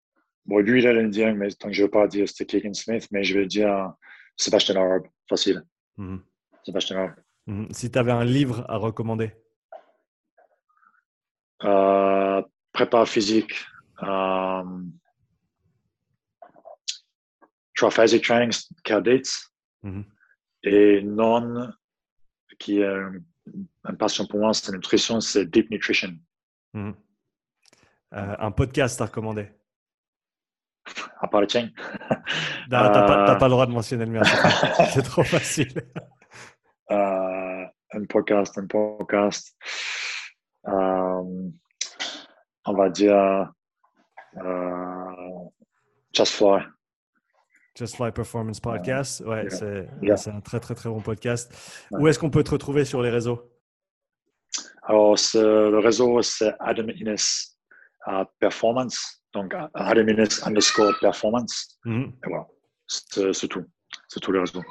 bon, lui, il a l'Indien, mais tant que je ne veux pas dire c'était Keegan Smith, mais je vais dire Sébastien Arab, facile. Mm Sébastien Arab. Mhm. Si tu avais un livre à recommander? Euh, Prépa physique. Euh, Triphasic Training, Cadets. Mm Et non, qui est une passion pour moi, c'est la nutrition, c'est Deep Nutrition. Mhm. Euh, un podcast à recommander À part le tien T'as pas, pas, le droit de mentionner le mien, c'est trop facile. Euh, un podcast, un podcast. Euh, on va dire Just Fly. Just Fly Performance Podcast. Ouais, c'est un très, très, très bon podcast. Où est-ce qu'on peut te retrouver sur les réseaux? Alors, le réseau, c'est Adam Innes performance. Donc, minutes underscore performance. Mhm. Et voilà, c'est tout. C'est tout le réseau.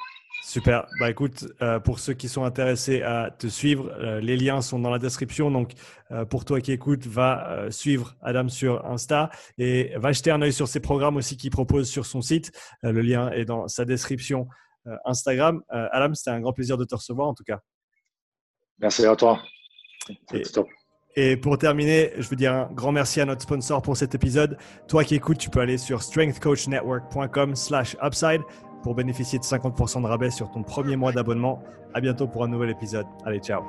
Super. Bah écoute, euh, pour ceux qui sont intéressés à te suivre, euh, les liens sont dans la description. Donc euh, pour toi qui écoutes, va suivre Adam sur Insta et va jeter un œil sur ses programmes aussi qu'il propose sur son site. le lien est dans sa description Instagram. Adam, c'était un grand plaisir de te recevoir en tout cas. Merci à toi. Et... Et pour terminer, je veux dire un grand merci à notre sponsor pour cet épisode. Toi qui écoutes, tu peux aller sur strengthcoachnetwork.com/slash upside pour bénéficier de 50% de rabais sur ton premier mois d'abonnement. À bientôt pour un nouvel épisode. Allez, ciao.